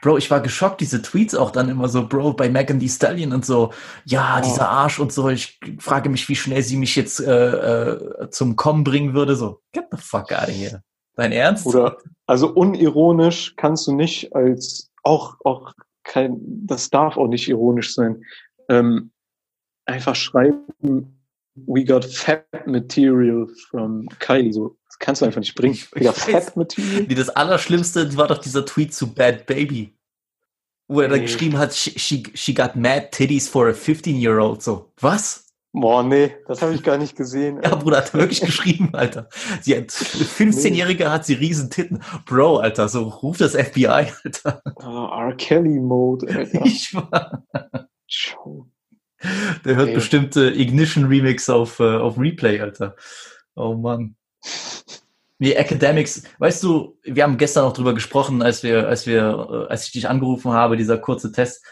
Bro, ich war geschockt, diese Tweets auch dann immer so, Bro, bei Megan Thee Stallion und so, ja, Oh. dieser Arsch und so, ich frage mich, wie schnell sie mich jetzt äh, äh, zum Kommen bringen würde, so, get the fuck out of here. Dein Ernst? Oder, also unironisch kannst du nicht als, auch, auch kein, das darf auch nicht ironisch sein. Ähm, einfach schreiben, we got fat material from Kylie. So, das kannst du einfach nicht bringen. We got fat material. Nee, das Allerschlimmste war doch dieser Tweet zu Bad Baby. Wo er da Nee. geschrieben hat, she, she, she got mad titties for a 15-year-old. So, was? Boah, nee, das habe ich gar nicht gesehen. Ja, Bruder, hat er wirklich geschrieben, Alter. Sie hat, 15-Jährige hat sie riesen Titten. Bro, Alter, so ruf das FBI, Alter. Also R. Kelly Mode, Alter. Ich war, Schau. Der hört Ey. bestimmt äh, Ignition Remix auf, äh, auf Replay, Alter. Oh Mann. Nee, Academics, weißt du, wir haben gestern auch drüber gesprochen, als wir, als wir, äh, als ich dich angerufen habe, dieser kurze Test.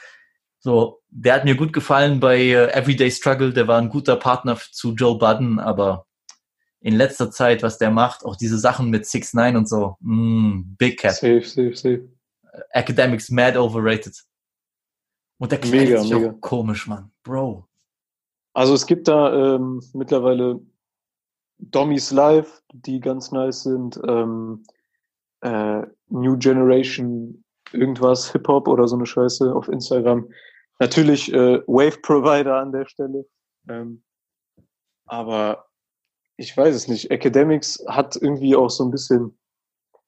So, der hat mir gut gefallen bei Everyday Struggle, der war ein guter Partner zu Joe Budden, aber in letzter Zeit, was der macht, auch diese Sachen mit 6 9 und so, mm, Big Cat. Safe, safe, safe. Academics mad overrated. Und der kleidet Mega, sich mega. auch komisch, Mann. Bro. Also es gibt da ähm, mittlerweile Dommies Live, die ganz nice sind. Ähm, äh, New Generation irgendwas, Hip-Hop oder so eine Scheiße auf Instagram. Natürlich äh, Wave Provider an der Stelle. Ähm, aber ich weiß es nicht. Academics hat irgendwie auch so ein bisschen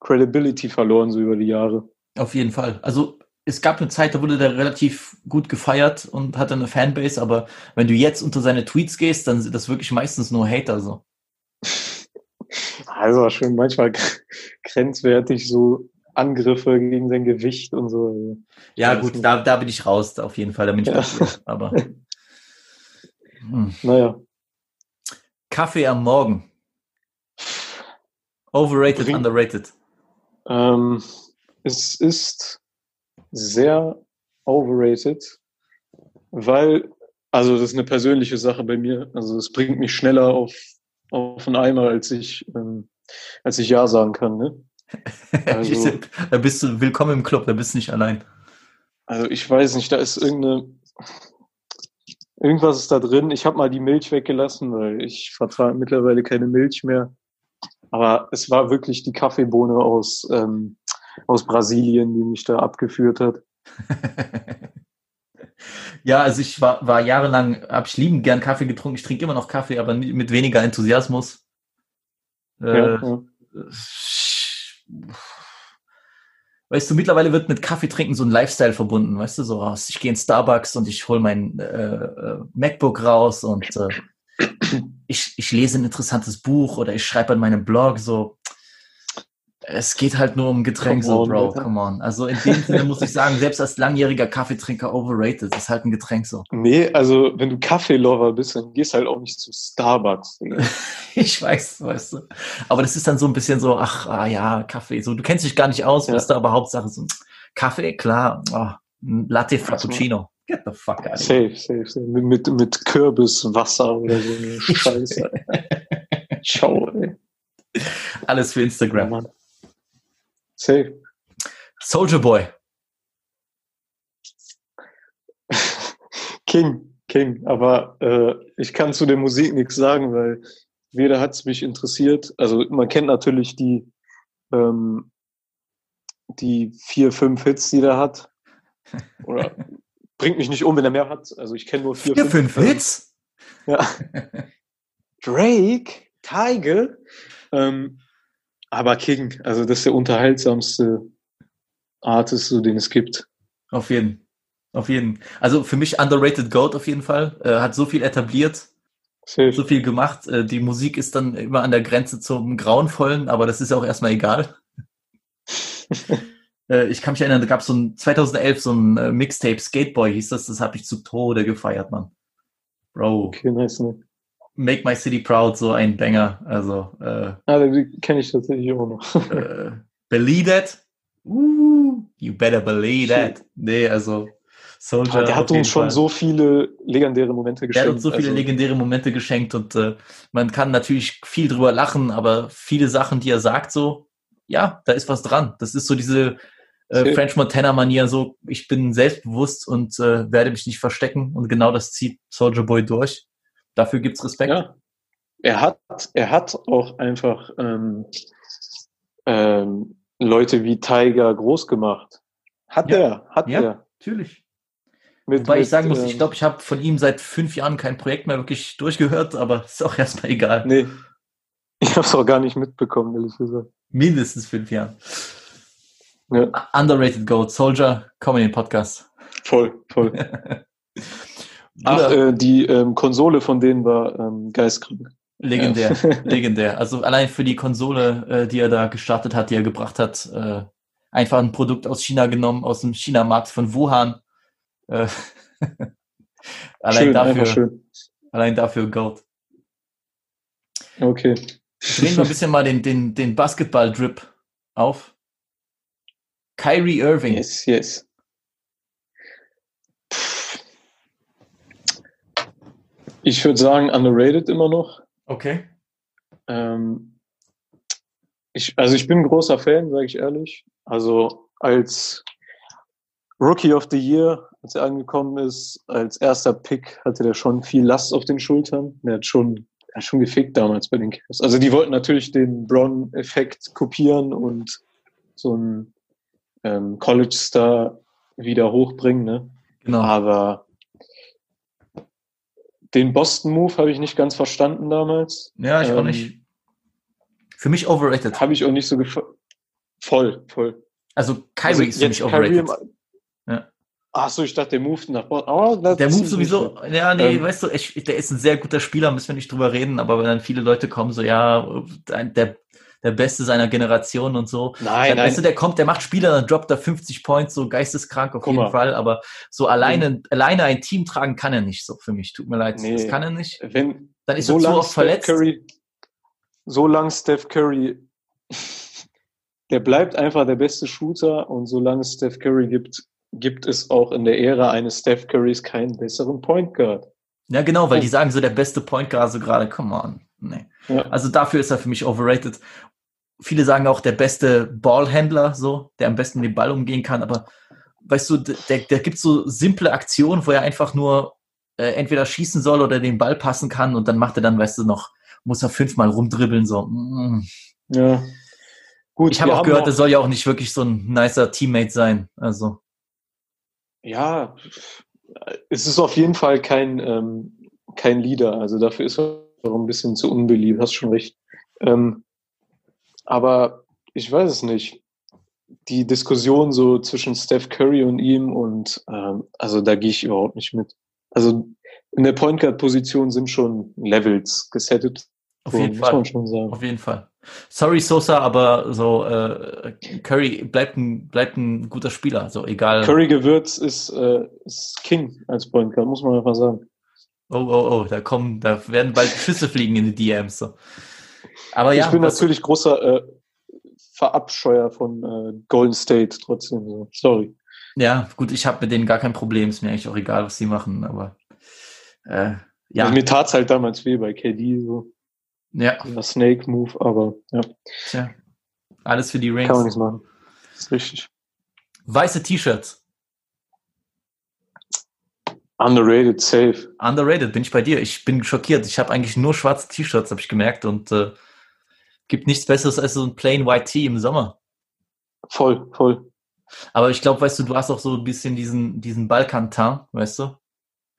Credibility verloren, so über die Jahre. Auf jeden Fall. Also es gab eine Zeit, da wurde der relativ gut gefeiert und hatte eine Fanbase, aber wenn du jetzt unter seine Tweets gehst, dann sind das wirklich meistens nur Hater so. Also schon manchmal grenzwertig so Angriffe gegen sein Gewicht und so. Ja, gut, da, da bin ich raus, auf jeden Fall, da bin ich Ja. Aber hm. Naja, Kaffee am Morgen. Overrated, Bring- underrated. ähm, es ist sehr overrated, weil, also das ist eine persönliche Sache bei mir. Also es bringt mich schneller auf, auf einen Eimer, als ich, ähm, als ich Ja sagen kann. Ne? Also- da bist du willkommen im Club, da bist du nicht allein. Also ich weiß nicht, da ist irgendeine, irgendwas ist da drin. Ich habe mal die Milch weggelassen, weil ich vertrage mittlerweile keine Milch mehr. Aber es war wirklich die Kaffeebohne aus, ähm, aus Brasilien, die mich da abgeführt hat. Ja, also ich war, war jahrelang, habe ich liebend gern Kaffee getrunken. Ich trinke immer noch Kaffee, aber mit weniger Enthusiasmus. Äh, Ja, ja. Weißt du, mittlerweile wird mit Kaffee trinken so ein Lifestyle verbunden, weißt du, so aus, ich gehe in Starbucks und ich hole mein äh, äh, MacBook raus und äh, ich, ich lese ein interessantes Buch oder ich schreibe an meinem Blog so. Es geht halt nur um Getränk, so, Bro, Alter. come on. Also in dem Sinne muss ich sagen, selbst als langjähriger Kaffeetrinker overrated, ist halt ein Getränk so. Nee, also wenn du Kaffeelover bist, dann gehst halt auch nicht zu Starbucks. Digga. Ich weiß, weißt du. Aber das ist dann so ein bisschen so, ach, ah, ja, Kaffee. So, du kennst dich gar nicht aus, Ja. weißt du, aber Hauptsache so, Kaffee, klar, oh, Latte Frappuccino. Get the fuck out. Safe, safe, safe. Mit, mit, Kürbiswasser oder so eine Scheiße. Ciao, ey. Alles für Instagram. Mann. Safe. Soldier Boy. King, King. Aber äh, ich kann zu der Musik nichts sagen, weil weder hat's mich interessiert. Also man kennt natürlich die, ähm, die vier, fünf Hits, die der hat. Oder bringt mich nicht um, wenn er mehr hat. Also ich kenne nur vier, Vier, fünf ähm, Hits? Ja. Drake, Tiger. Ähm, aber King, also das ist der unterhaltsamste Artist, so den es gibt. Auf jeden. Auf jeden. Also für mich underrated Goat auf jeden Fall. Äh, hat so viel etabliert, Safe. so viel gemacht. Äh, die Musik ist dann immer an der Grenze zum Grauenvollen, aber das ist auch erstmal egal. Äh, ich kann mich erinnern, da gab es so ein 2011 so ein äh, Mixtape, Skateboy hieß das, das habe ich zu Tode gefeiert, Mann. Bro, Okay, nice, ne? Make My City Proud, so ein Banger. Also, äh, Ah, den kenne ich tatsächlich auch noch. äh, Believe That? Uh, you better believe that. Nee, also Soldier. Aber der hat uns schon Fall. so viele legendäre Momente Der geschenkt. hat uns so viele also, legendäre Momente geschenkt und äh, man kann natürlich viel drüber lachen, aber viele Sachen, die er sagt, so, ja, da ist was dran. Das ist so diese äh. French Montana-Manier, so, ich bin selbstbewusst und äh, werde mich nicht verstecken und genau das zieht Soldier Boy durch. Dafür gibt's Respekt. Ja. Er hat, er hat auch einfach ähm, ähm, Leute wie Tiger groß gemacht. Hat Ja. er, hat Ja. er. Natürlich. Mit, Wobei ich mit, sagen muss, ich ähm, glaube, ich habe von ihm seit fünf Jahren kein Projekt mehr wirklich durchgehört, aber ist auch erstmal egal. Nee. Ich habe es auch gar nicht mitbekommen, ehrlich gesagt. Mindestens fünf Jahren. Ja, Underrated Goat, Soldier, komm in den Podcast. voll, voll. Ach, äh, die ähm, Konsole von denen war ähm, geistkrank. legendär, Ja. legendär. Also allein für die Konsole, äh, die er da gestartet hat, die er gebracht hat, äh, einfach ein Produkt aus China genommen, aus dem China-Markt von Wuhan. Äh, allein schön, dafür, allein dafür Goat. Okay. Drehen wir ein bisschen mal den, den, den Basketball-Drip auf. Kyrie Irving. Yes, yes. Ich würde sagen, underrated immer noch. Okay. Ähm, ich, also ich bin ein großer Fan, sage ich ehrlich. Also als Rookie of the Year, als er angekommen ist, als erster Pick, hatte der schon viel Last auf den Schultern. Der hat schon, er hat schon gefickt damals bei den Cavs. Also die wollten natürlich den Brown-Effekt kopieren und so einen ähm, College-Star wieder hochbringen. Ne? Genau. Aber den Boston-Move habe ich nicht ganz verstanden damals. Ja, ich auch Ähm, nicht. Für mich overrated. Habe ich auch nicht so gefallen. Voll, voll. Also Kyrie ist für mich overrated. Ja. Ach so, ich dachte, der moved nach Boston. Oh, Der Move sowieso, ja, nee, Ähm, weißt du, ich, der ist ein sehr guter Spieler, müssen wir nicht drüber reden, aber wenn dann viele Leute kommen, so, ja, der, der Beste seiner Generation und so, Nein, dann, nein. weißt du, der kommt, der macht Spieler, dann droppt er 50 Points, so geisteskrank auf Guck jeden mal. Fall, aber so alleine, alleine ein Team tragen kann er nicht, so für mich, tut mir leid, Nee. das kann er nicht. Wenn, Dann ist so er zu oft verletzt. Curry, so lang Steph Curry, der bleibt einfach der beste Shooter und solange es Steph Curry gibt, gibt es auch in der Ära eines Steph Currys keinen besseren Point Guard. Ja, genau, weil Oh. die sagen so, der beste Point Guard so gerade, come on, nee. Ja. Also dafür ist er für mich overrated. Viele sagen auch der beste Ballhändler, so, der am besten den Ball umgehen kann, aber weißt du, der, der gibt so simple Aktionen, wo er einfach nur äh, entweder schießen soll oder den Ball passen kann und dann macht er dann, weißt du, noch, muss er fünfmal rumdribbeln, so. Mm. Ja. Gut, Ich habe wir auch haben gehört, noch- er soll ja auch nicht wirklich so ein nicer Teammate sein. Also, Ja, es ist auf jeden Fall kein, ähm, kein Leader. Also dafür ist er auch ein bisschen zu unbeliebt, hast schon recht. Ähm, aber ich weiß es nicht. Die Diskussion so zwischen Steph Curry und ihm und ähm, also da gehe ich überhaupt nicht mit. Also in der Point Guard Position sind schon Levels gesettet. auf jeden muss man Fall. schon sagen. Auf jeden Fall. Sorry, Sosa, aber so äh, Curry bleibt ein, bleibt ein guter Spieler. So egal. Curry Gewürz ist, äh, ist King als Point Guard, muss man einfach sagen. Oh, oh, oh, da kommen, da werden bald Schüsse fliegen in die DMs. So. Aber ja, ich bin natürlich großer äh, Verabscheuer von äh, Golden State trotzdem. So. Sorry. ja, gut, ich habe mit denen gar kein Problem. Ist mir eigentlich auch egal, was sie machen. Aber äh, ja, Also mir tat's halt damals weh bei KD, so ja, der Snake Move, aber ja, tja, alles für die kann man Rings. nichts machen. ist richtig. Weiße T-Shirts, Underrated, safe. underrated. Bin ich bei dir? Ich bin schockiert. Ich habe eigentlich nur schwarze T-Shirts, habe ich gemerkt, und äh, gibt nichts Besseres als so ein plain White Tee im Sommer. Voll, voll. Aber ich glaube, weißt du, du hast auch so ein bisschen diesen, diesen Balkan-Teint, weißt du?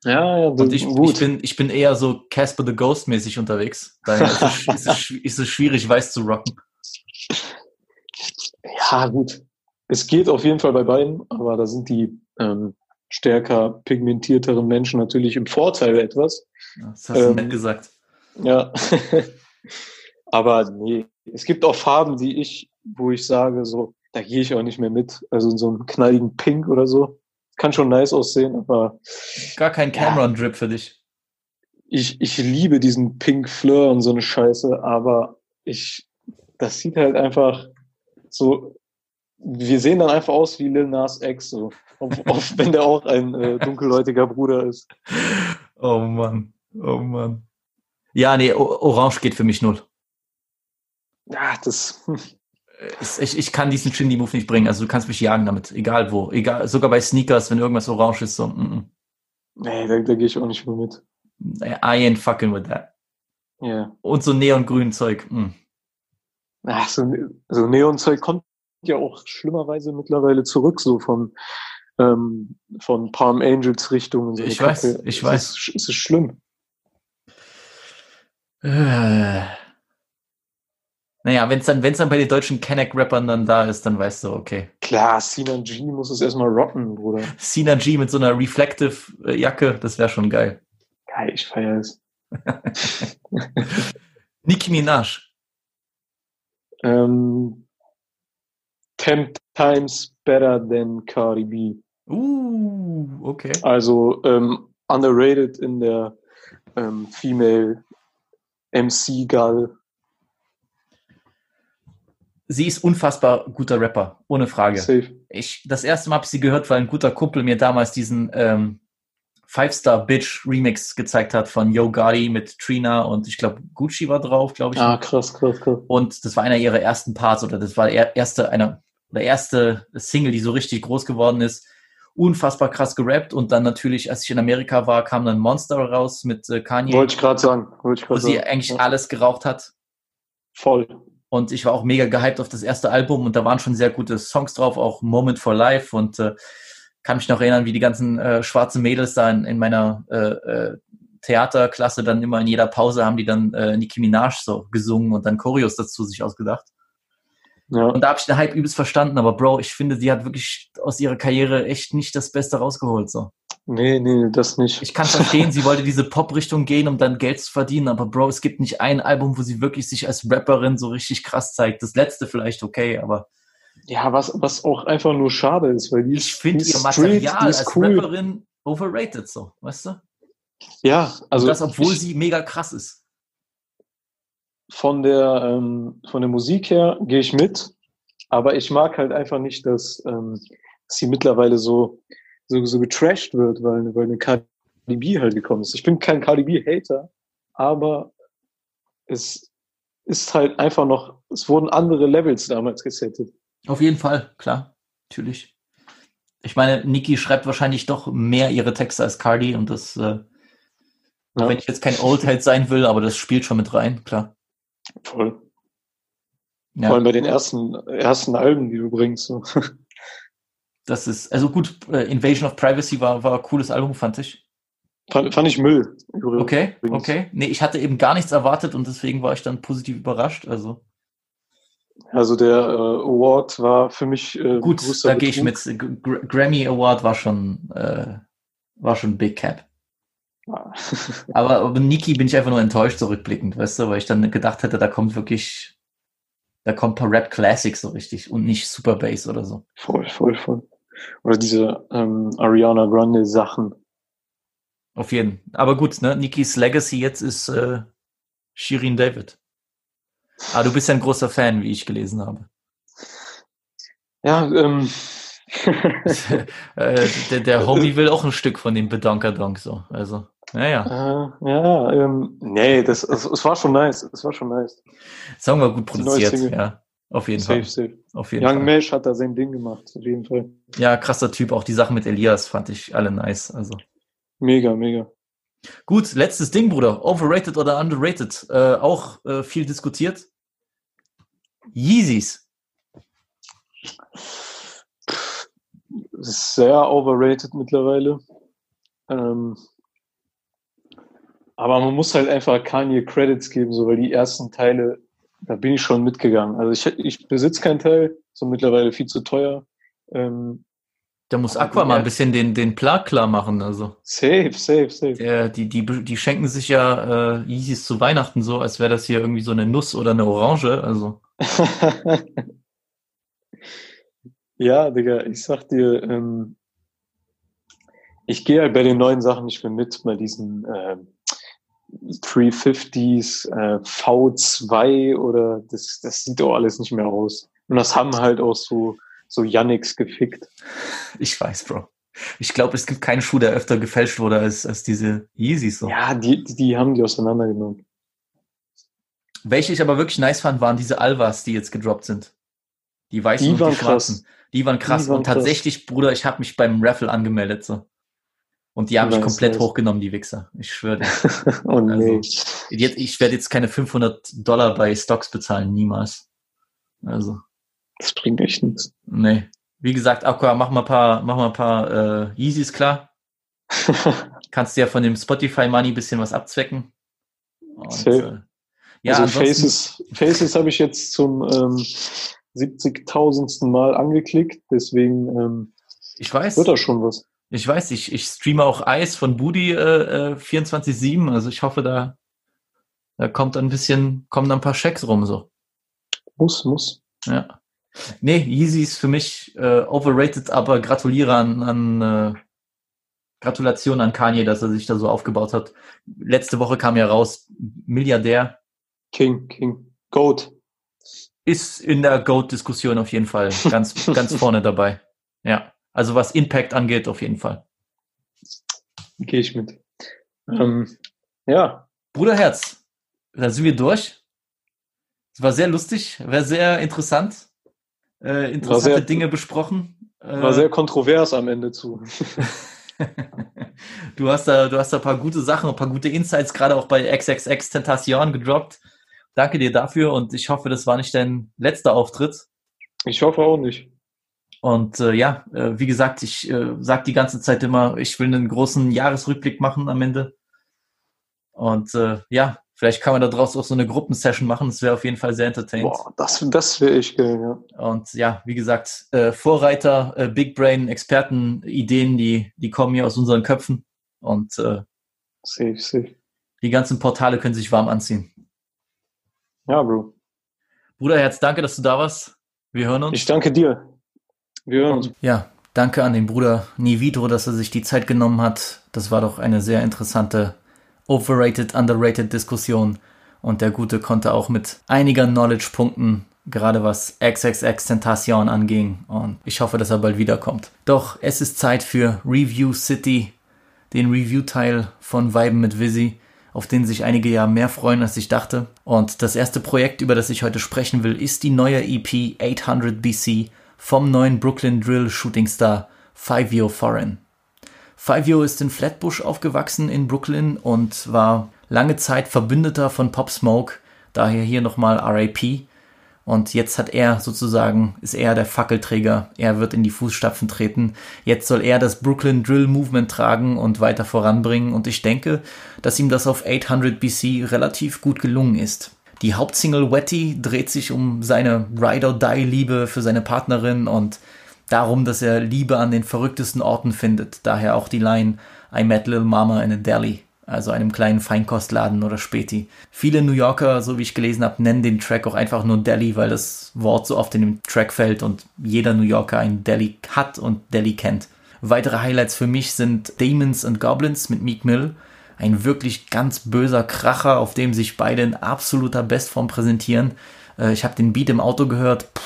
Ja, ja, Und ich, gut. ich, bin, ich bin eher so Casper the Ghost mäßig unterwegs. Daher ist es, ist, es, ist es schwierig, weiß zu rocken. ja, gut. Es geht auf jeden Fall bei beiden, aber da sind die ähm, stärker pigmentierteren Menschen natürlich im Vorteil etwas. Ja, Das hast du Ähm, nett gesagt. Ja. Aber nee, es gibt auch Farben, die ich, wo ich sage, so, da gehe ich auch nicht mehr mit. Also in so einem knalligen Pink oder so. Kann schon nice aussehen, aber Gar kein ja. Cameron-Drip für dich. ich, ich liebe diesen Pink Fleur und so eine Scheiße, aber ich, das sieht halt einfach so, wir sehen dann einfach aus wie Lil Nas X, so. Auch, auch wenn der auch ein äh, dunkelhäutiger Bruder ist. Oh Mann. Oh Mann. Ja, nee, Orange geht für mich null. Ja, das, hm, Ich, ich kann diesen Shindy-Move nicht bringen. Also du kannst mich jagen damit. Egal wo. Egal, sogar bei Sneakers, wenn irgendwas orange ist, so, mm, nee, da, da gehe ich auch nicht mehr mit. mm. I ain't fucking with that. Ja. Und so neongrün Zeug. Mm. Ach, so, so Neonzeug kommt ja auch schlimmerweise mittlerweile zurück, so vom ähm, von Palm Angels Richtung. und So Ich weiß, Kacke. ich Es weiß. Ist, es ist schlimm. Äh. Naja, wenn es dann, wenn's dann bei den deutschen Kenneck-Rappern dann da ist, dann weißt du, okay. Klar, Sinan G muss es erstmal rocken, Bruder. Sina G mit so einer Reflective-Jacke, das wäre schon geil. Geil, ich feiere es. Nicki Minaj. Ähm, ten times better than Cardi B. Uh, okay. Also ähm, underrated in der ähm, Female MC Gal. Sie ist unfassbar guter Rapper, ohne Frage. Safe. Ich, das erste Mal habe ich sie gehört, weil ein guter Kumpel mir damals diesen ähm, Five Star Bitch Remix gezeigt hat von Yo Gotti mit Trina und ich glaube Gucci war drauf, glaube ich. Ah, krass, krass, krass. Und das war einer ihrer ersten Parts oder das war der erste, einer, der erste Single, die so richtig groß geworden ist. Unfassbar krass gerappt und dann natürlich, als ich in Amerika war, kam dann Monster raus mit äh, Kanye, Wollte ich gerade sagen. Wollte ich wo gerade sie sagen. eigentlich Ja, alles geraucht hat. voll. Und ich war auch mega gehypt auf das erste Album und da waren schon sehr gute Songs drauf, auch Moment for Life und äh, kann mich noch erinnern, wie die ganzen äh, schwarzen Mädels da in, in meiner äh, äh, Theaterklasse dann immer in jeder Pause haben die dann äh, Nicki Minaj so gesungen und dann Choreos dazu sich ausgedacht. Ja. Und da habe ich den Hype übelst verstanden, aber Bro, ich finde, sie hat wirklich aus ihrer Karriere echt nicht das Beste rausgeholt. So. Nee, nee, das nicht. Ich kann verstehen, sie wollte diese Pop-Richtung gehen, um dann Geld zu verdienen, aber Bro, es gibt nicht ein Album, wo sie wirklich sich als Rapperin so richtig krass zeigt. Das letzte vielleicht okay, aber ja, was, was auch einfach nur schade ist, weil die ich ist, finde ihr Material als cool. Rapperin overrated, so, weißt du? Ja, Also also und das, obwohl ich, sie mega krass ist. Von der ähm, von der Musik her gehe ich mit, aber ich mag halt einfach nicht, dass, ähm, sie mittlerweile so so, so getrashed wird, weil weil eine Cardi B halt gekommen ist. Ich bin kein Cardi B Hater, aber es ist halt einfach noch, es wurden andere Levels damals gesettet. Auf jeden Fall, klar, natürlich. Ich meine, Nicki schreibt wahrscheinlich doch mehr ihre Texte als Cardi und das, äh, Ja. wenn ich jetzt kein Oldhead sein will, aber das spielt schon mit rein, klar. Voll. Ja. Vor allem bei den ersten ersten Alben, die du bringst. So. Das ist, also gut, äh, Invasion of Privacy war, war ein cooles Album, fand ich. Fand, fand ich Müll. übrigens. Okay, okay. Nee, ich hatte eben gar nichts erwartet und deswegen war ich dann positiv überrascht. Also Also der äh, Award war für mich äh, gut, da gehe ich mit. Gr Grammy Award war schon, äh, war schon Big Cap. Aber, aber Niki bin ich einfach nur enttäuscht zurückblickend, weißt du, weil ich dann gedacht hätte, da kommt wirklich, da kommt ein paar Rap Classics so richtig und nicht Super Bass oder so. voll, voll, voll. Oder diese ähm, Ariana Grande Sachen. Auf jeden. Aber gut, ne? Nikis Legacy jetzt ist äh, Shirin David. Ah, du bist ja ein großer Fan, wie ich gelesen habe. Ja, ähm, äh, der, der Homie will auch ein Stück von dem Bedonkerdonk so. Also, naja. äh, ja, ähm, nee, das, es, es war schon nice. Es war schon nice. Song war gut produziert, ja. Auf jeden Safe, Fall. safe. Auf jeden Young Fall. Mesh hat da sein Ding gemacht, auf jeden Fall. Ja, krasser Typ. Auch die Sachen mit Elias fand ich alle nice. Also. Mega, mega. Gut, letztes Ding, Bruder. Overrated oder underrated? Äh, auch äh, viel diskutiert. Yeezys. Sehr overrated mittlerweile. Ähm, aber man muss halt einfach Kanye Credits geben, so weil die ersten Teile, da bin ich schon mitgegangen. Also ich, ich besitze keinen Teil, so mittlerweile viel zu teuer. Ähm, Da muss Aqua mal ein bisschen den, den Plag klar machen. Also, safe, safe, safe. der, die, die, die schenken sich ja äh, Yeezys zu Weihnachten so, als wäre das hier irgendwie so eine Nuss oder eine Orange. Also, ja, Digga, ich sag dir, ähm, ich gehe halt bei den neuen Sachen nicht mehr mit, bei diesen ähm, 350s, äh, V2 oder das, das sieht doch alles nicht mehr aus. Und das haben halt auch so, so Yannicks gefickt. ich weiß, Bro. Ich glaube, es gibt keinen Schuh, der öfter gefälscht wurde als, als diese Yeezys. So. Ja, die, die- die haben die auseinandergenommen. Welche ich aber wirklich nice fand, waren diese Alvas, die jetzt gedroppt sind. Die weißen Die und die schwarzen. krass. Die waren krass. Die waren und tatsächlich, Bruder, ich habe mich beim Raffle angemeldet. so. Und die haben mich komplett nice. hochgenommen, die Wichser. Ich schwöre dir. oh nee. Also, Jetzt, ich werde jetzt keine 500 Dollar bei Stocks bezahlen, niemals. Also, Das bringt echt nichts. nee. Wie gesagt, Aqua, mach mal ein paar, mach mal ein paar äh, Yeezys klar. Kannst dir ja von dem Spotify Money ein bisschen was abzwecken. Und, äh, ja, also Faces, Faces habe ich jetzt zum ähm, 70.000. Mal angeklickt, deswegen ähm, ich weiß, wird das schon was. Ich weiß, ich, ich streame auch Eis von Budi äh, äh, 24-7, also ich hoffe, da, da kommt ein bisschen, kommen ein paar Schecks rum, so. Muss, muss. Ja. Nee, Yeezy ist für mich äh, overrated, aber gratuliere an, an äh, Gratulation an Kanye, dass er sich da so aufgebaut hat. Letzte Woche kam ja raus, Milliardär King, King. Goat. ist in der GOAT-Diskussion auf jeden Fall ganz, ganz vorne dabei. Ja. Also was Impact angeht, auf jeden Fall. Gehe ich mit. Ähm, ja, Bruderherz, da sind wir durch. Es war sehr lustig, war sehr interessant. Äh, interessante sehr- Dinge besprochen. Äh, war sehr kontrovers am Ende zu. du hast da, du hast da ein paar gute Sachen, ein paar gute Insights, gerade auch bei XXX Tentacion gedroppt. Danke dir dafür und ich hoffe, das war nicht dein letzter Auftritt. Ich hoffe auch nicht. Und äh, ja, äh, wie gesagt, ich äh, sage die ganze Zeit immer, ich will einen großen Jahresrückblick machen am Ende. Und äh, ja, vielleicht kann man da draus auch so eine Gruppensession machen. Das wäre auf jeden Fall sehr entertainend. Boah, das, das wäre ich geil, ja. Und ja, wie gesagt, äh, Vorreiter, äh, Big Brain, Experten, Ideen, die, die kommen hier aus unseren Köpfen. Und äh, Safe, safe. die ganzen Portale können sich warm anziehen. Ja, Bro. Bruderherz, danke, dass du da warst. Wir hören uns. Ich danke dir. Wir hören uns. Ja, danke an den Bruder Nividro, dass er sich die Zeit genommen hat. Das war doch eine sehr interessante overrated, underrated Diskussion. Und der Gute konnte auch mit einiger Knowledge punkten, gerade was XXX Tentation anging. Und ich hoffe, dass er bald wiederkommt. Doch es ist Zeit für Review City, den Review-Teil von Weiben mit Visi, auf den sich einige ja mehr freuen, als ich dachte. Und das erste Projekt, über das ich heute sprechen will, ist die neue EP 800 BC vom neuen Brooklyn Drill Shooting Star Fivio Foreign. Fivio ist in Flatbush aufgewachsen in Brooklyn und war lange Zeit Verbündeter von Pop Smoke, daher hier nochmal RIP. Und jetzt hat er sozusagen, ist er der Fackelträger, er wird in die Fußstapfen treten. Jetzt soll er das Brooklyn Drill Movement tragen und weiter voranbringen und ich denke, dass ihm das auf 800 BC relativ gut gelungen ist. Die Hauptsingle Wetty dreht sich um seine Ride-or-Die-Liebe für seine Partnerin und darum, dass er Liebe an den verrücktesten Orten findet. Daher auch die Line I met Little Mama in a Deli, also einem kleinen Feinkostladen oder Späti. Viele New Yorker, so wie ich gelesen habe, nennen den Track auch einfach nur Deli, weil das Wort so oft in dem Track fällt und jeder New Yorker ein Deli hat und Deli kennt. Weitere Highlights für mich sind Demons and Goblins mit Meek Mill, ein wirklich ganz böser Kracher, auf dem sich beide in absoluter Bestform präsentieren. Äh, Ich habe den Beat im Auto gehört, Puh,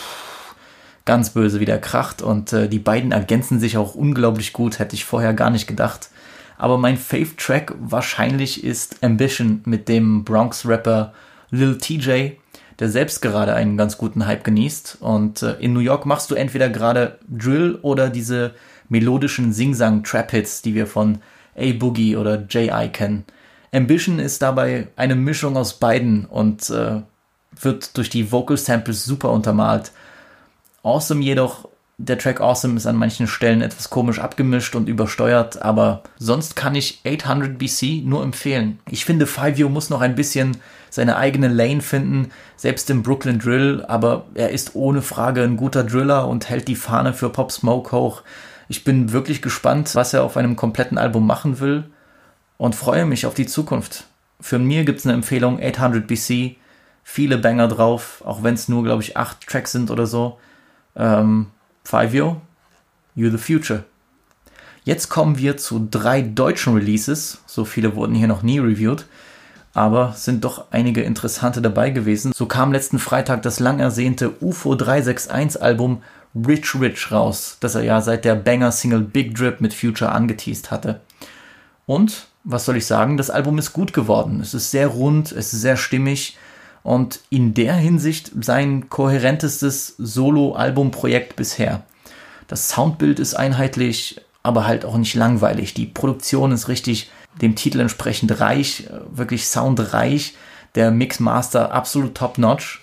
ganz böse, wie der kracht und äh, die beiden ergänzen sich auch unglaublich gut, hätte ich vorher gar nicht gedacht. Aber mein Fave-Track wahrscheinlich ist Ambition mit dem Bronx-Rapper Lil TJ, der selbst gerade einen ganz guten Hype genießt. Und äh, in New York machst du entweder gerade Drill oder diese melodischen Sing-Sang-Trap-Hits, die wir von A-Boogie oder J.I. kennen. Ambition ist dabei eine Mischung aus beiden und äh, wird durch die Vocal Samples super untermalt. Awesome jedoch, der Track Awesome ist an manchen Stellen etwas komisch abgemischt und übersteuert, aber sonst kann ich 800 BC nur empfehlen. Ich finde, Fivio muss noch ein bisschen seine eigene Lane finden, selbst im Brooklyn Drill, aber er ist ohne Frage ein guter Driller und hält die Fahne für Pop Smoke hoch. Ich bin wirklich gespannt, was er auf einem kompletten Album machen will und freue mich auf die Zukunft. Für mir gibt es eine Empfehlung 800 BC, viele Banger drauf, auch wenn es nur, glaube ich, acht Tracks sind oder so. Ähm, Fivio, You the Future. Jetzt kommen wir zu drei deutschen Releases. So viele wurden hier noch nie reviewed. Aber sind doch einige interessante dabei gewesen. So kam letzten Freitag das lang ersehnte UFO 361 Album Rich Rich raus, das er ja seit der Banger-Single Big Drip mit Future angeteased hatte. Und, was soll ich sagen, das Album ist gut geworden. Es ist sehr rund, es ist sehr stimmig und in der Hinsicht sein kohärentestes Solo-Album-Projekt bisher. Das Soundbild ist einheitlich, aber halt auch nicht langweilig. Die Produktion ist richtig dem Titel entsprechend reich, äh, wirklich soundreich. Der Mixmaster absolut top-notch.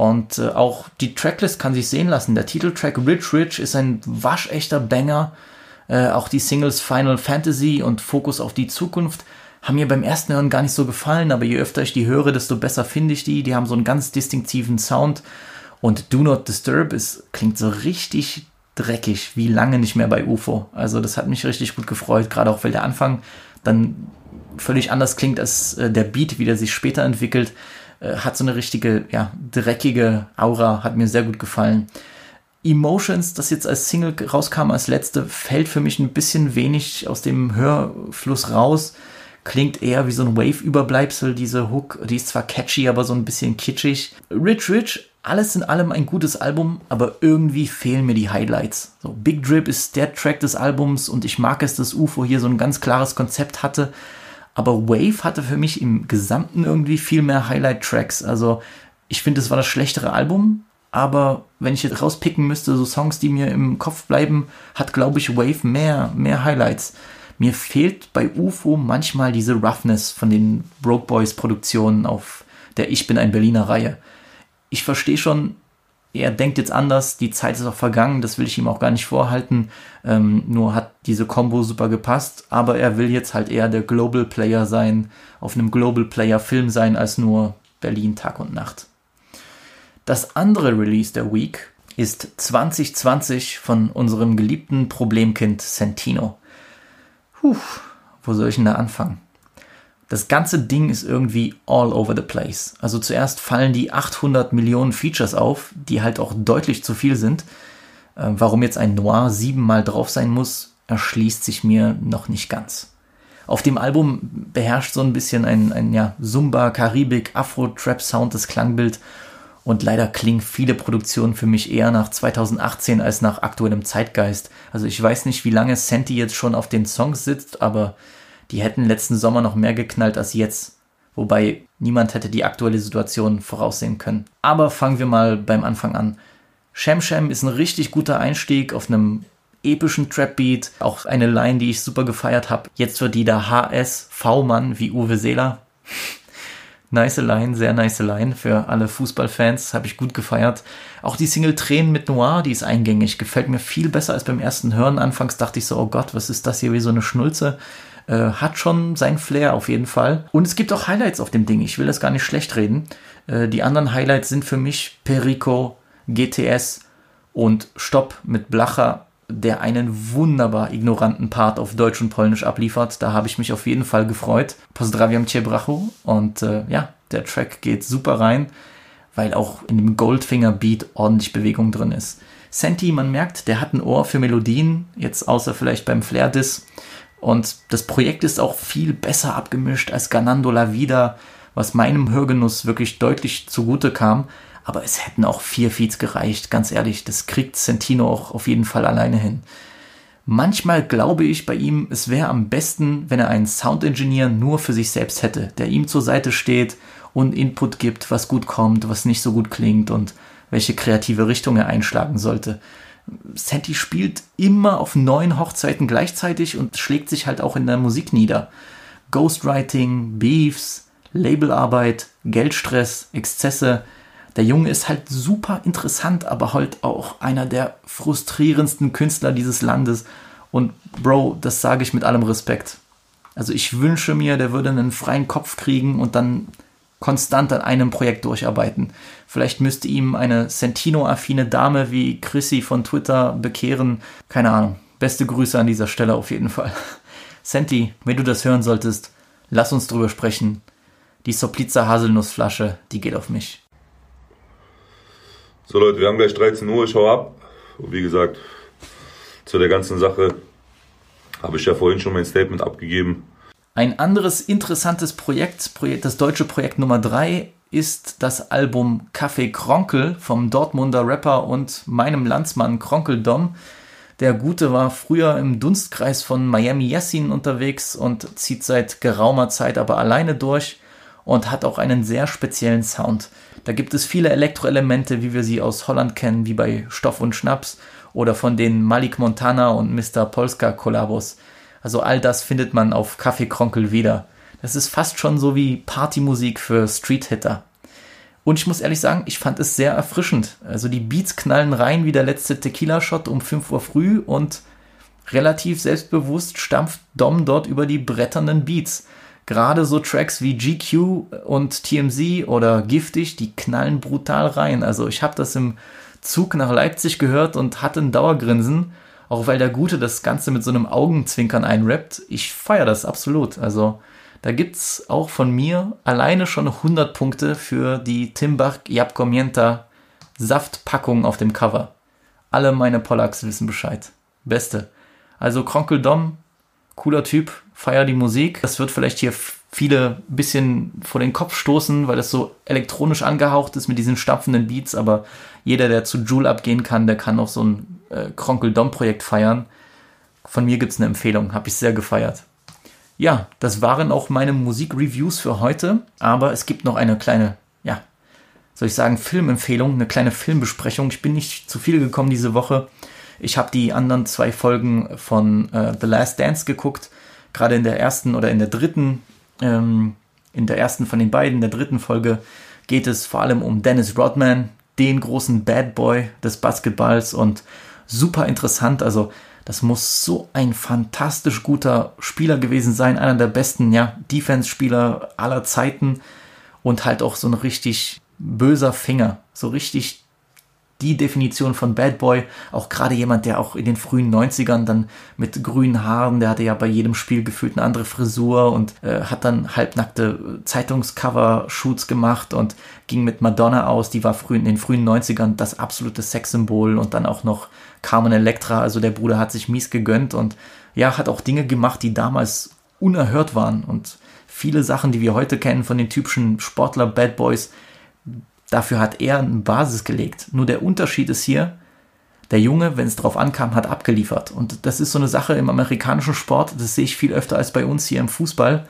Und äh, auch die Tracklist kann sich sehen lassen. Der Titeltrack Rich Rich ist ein waschechter Banger. Äh, auch die Singles Final Fantasy und Fokus auf die Zukunft haben mir beim ersten Hören gar nicht so gefallen, aber je öfter ich die höre, desto besser finde ich die. Die haben so einen ganz distinktiven Sound. Und Do Not Disturb ist, klingt so richtig dreckig, wie lange nicht mehr bei UFO. Also das hat mich richtig gut gefreut, gerade auch weil der Anfang dann völlig anders klingt als äh, der Beat, wie der sich später entwickelt. Äh, hat so eine richtige, ja, dreckige Aura, hat mir sehr gut gefallen. Emotions, das jetzt als Single rauskam als letzte, fällt für mich ein bisschen wenig aus dem Hörfluss raus. Klingt eher wie so ein Wave-Überbleibsel, diese Hook. Die ist zwar catchy, aber so ein bisschen kitschig. Rich Rich, alles in allem ein gutes Album, aber irgendwie fehlen mir die Highlights. So, Big Drip ist der Track des Albums und ich mag es, dass UFO hier so ein ganz klares Konzept hatte. Aber Wave hatte für mich im Gesamten irgendwie viel mehr Highlight-Tracks. Also ich finde, es war das schlechtere Album, aber wenn ich jetzt rauspicken müsste, so Songs, die mir im Kopf bleiben, hat, glaube ich, Wave mehr, mehr Highlights. Mir fehlt bei UFO manchmal diese Roughness von den Broke Boys Produktionen auf der Ich bin ein Berliner Reihe. Ich verstehe schon, er denkt jetzt anders, die Zeit ist auch vergangen, das will ich ihm auch gar nicht vorhalten. Ähm, nur hat diese Combo super gepasst, aber er will jetzt halt eher der Global Player sein, auf einem Global Player Film sein, als nur Berlin Tag und Nacht. Das andere Release der Week ist 2020 von unserem geliebten Problemkind Sentino. Puh, wo soll ich denn da anfangen? Das ganze Ding ist irgendwie all over the place. Also zuerst fallen die 800 Millionen Features auf, die halt auch deutlich zu viel sind. Äh, warum jetzt ein Noir siebenmal drauf sein muss, erschließt sich mir noch nicht ganz. Auf dem Album beherrscht so ein bisschen ein, ein ja, Zumba, Karibik, Afro-Trap-Sound das Klangbild und leider klingen viele Produktionen für mich eher nach 2018 als nach aktuellem Zeitgeist. Also ich weiß nicht, wie lange Senti jetzt schon auf den Songs sitzt, aber die hätten letzten Sommer noch mehr geknallt als jetzt. Wobei niemand hätte die aktuelle Situation voraussehen können. Aber fangen wir mal beim Anfang an. Sham Sham ist ein richtig guter Einstieg auf einem epischen Trap-Beat. Auch eine Line, die ich super gefeiert habe. Jetzt wird die da HS V-Mann wie Uwe Seeler. nice Line, sehr nice Line für alle Fußballfans. Habe ich gut gefeiert. Auch die Single Tränen mit Noir, die ist eingängig. Gefällt mir viel besser als beim ersten Hören. Anfangs dachte ich so, oh Gott, was ist das hier wie so eine Schnulze. Äh, hat schon sein Flair auf jeden Fall. Und es gibt auch Highlights auf dem Ding. Ich will das gar nicht schlecht reden. Äh, die anderen Highlights sind für mich Perico, GTS und Stopp mit Blacher, der einen wunderbar ignoranten Part auf Deutsch und Polnisch abliefert. Da habe ich mich auf jeden Fall gefreut. Pozdrawiam Cię Brachu. Und äh, ja, der Track geht super rein, weil auch in dem Goldfinger-Beat ordentlich Bewegung drin ist. Senti, man merkt, der hat ein Ohr für Melodien, jetzt außer vielleicht beim Flair-Diss. Und das Projekt ist auch viel besser abgemischt als Ganando La Vida, was meinem Hörgenuss wirklich deutlich zugute kam. Aber es hätten auch vier Feeds gereicht, ganz ehrlich. Das kriegt Sentino auch auf jeden Fall alleine hin. Manchmal glaube ich bei ihm, es wäre am besten, wenn er einen Sound-Engineer nur für sich selbst hätte, der ihm zur Seite steht und Input gibt, was gut kommt, was nicht so gut klingt und welche kreative Richtung er einschlagen sollte. Santi spielt immer auf neun Hochzeiten gleichzeitig und schlägt sich halt auch in der Musik nieder. Ghostwriting, Beefs, Labelarbeit, Geldstress, Exzesse. Der Junge ist halt super interessant, aber halt auch einer der frustrierendsten Künstler dieses Landes. Und Bro, das sage ich mit allem Respekt. Also ich wünsche mir, der würde einen freien Kopf kriegen und dann konstant an einem Projekt durcharbeiten. Vielleicht müsste ihm eine Sentino-affine Dame wie Chrissy von Twitter bekehren. Keine Ahnung. Beste Grüße an dieser Stelle auf jeden Fall. Senti, wenn du das hören solltest, lass uns drüber sprechen. Die Sopliza Haselnussflasche, die geht auf mich. So Leute, wir haben gleich 13 Uhr, ich hau ab. Und wie gesagt, zu der ganzen Sache habe ich ja vorhin schon mein Statement abgegeben. Ein anderes interessantes Projekt, das deutsche Projekt Nummer 3, ist das Album Café Kronkel vom Dortmunder Rapper und meinem Landsmann Kronkel Dom. Der Gute war früher im Dunstkreis von Miami Yassin unterwegs und zieht seit geraumer Zeit aber alleine durch und hat auch einen sehr speziellen Sound. Da gibt es viele Elektroelemente, wie wir sie aus Holland kennen, wie bei Stoff und Schnaps oder von den Malik Montana und Mr. Polska Kollabos. Also all das findet man auf Kaffee Kronkel wieder. Das ist fast schon so wie Partymusik für Street-Hitter. Und ich muss ehrlich sagen, ich fand es sehr erfrischend. Also die Beats knallen rein wie der letzte Tequila-Shot um 5 Uhr früh und relativ selbstbewusst stampft Dom dort über die bretternden Beats. Gerade so Tracks wie GQ und TMZ oder Giftig, die knallen brutal rein. Also ich habe das im Zug nach Leipzig gehört und hatte ein Dauergrinsen, auch weil der Gute das Ganze mit so einem Augenzwinkern einrappt. Ich feiere das absolut. Also da gibt's auch von mir alleine schon 100 Punkte für die Timbach Japkomienta Saftpackung auf dem Cover. Alle meine Pollacks wissen Bescheid. Beste. Also Kronkel Dom, cooler Typ, feier die Musik. Das wird vielleicht hier viele ein bisschen vor den Kopf stoßen, weil das so elektronisch angehaucht ist mit diesen stampfenden Beats, aber jeder, der zu Joule abgehen kann, der kann auch so ein äh, Kronkel Dom Projekt feiern. Von mir gibt's eine Empfehlung, habe ich sehr gefeiert. Ja, das waren auch meine Musikreviews für heute, aber es gibt noch eine kleine, ja, soll ich sagen, Filmempfehlung, eine kleine Filmbesprechung. Ich bin nicht zu viel gekommen diese Woche. Ich habe die anderen zwei Folgen von äh, The Last Dance geguckt. Gerade in der ersten oder in der dritten, ähm, in der ersten von den beiden, der dritten Folge geht es vor allem um Dennis Rodman, den großen Bad Boy des Basketballs und super interessant. Also das muss so ein fantastisch guter Spieler gewesen sein, einer der besten ja, Defense-Spieler aller Zeiten und halt auch so ein richtig böser Finger, so richtig die Definition von Bad Boy, auch gerade jemand, der auch in den frühen 90ern dann mit grünen Haaren, der hatte ja bei jedem Spiel gefühlt eine andere Frisur und äh, hat dann halbnackte Zeitungscover-Shoots gemacht und ging mit Madonna aus, die war früh in den frühen 90ern das absolute Sexsymbol und dann auch noch Carmen Electra, also der Bruder hat sich mies gegönnt und ja, hat auch Dinge gemacht, die damals unerhört waren. Und viele Sachen, die wir heute kennen von den typischen Sportler Bad Boys, Dafür hat er eine Basis gelegt. Nur der Unterschied ist hier, der Junge, wenn es drauf ankam, hat abgeliefert. Und das ist so eine Sache im amerikanischen Sport, das sehe ich viel öfter als bei uns hier im Fußball.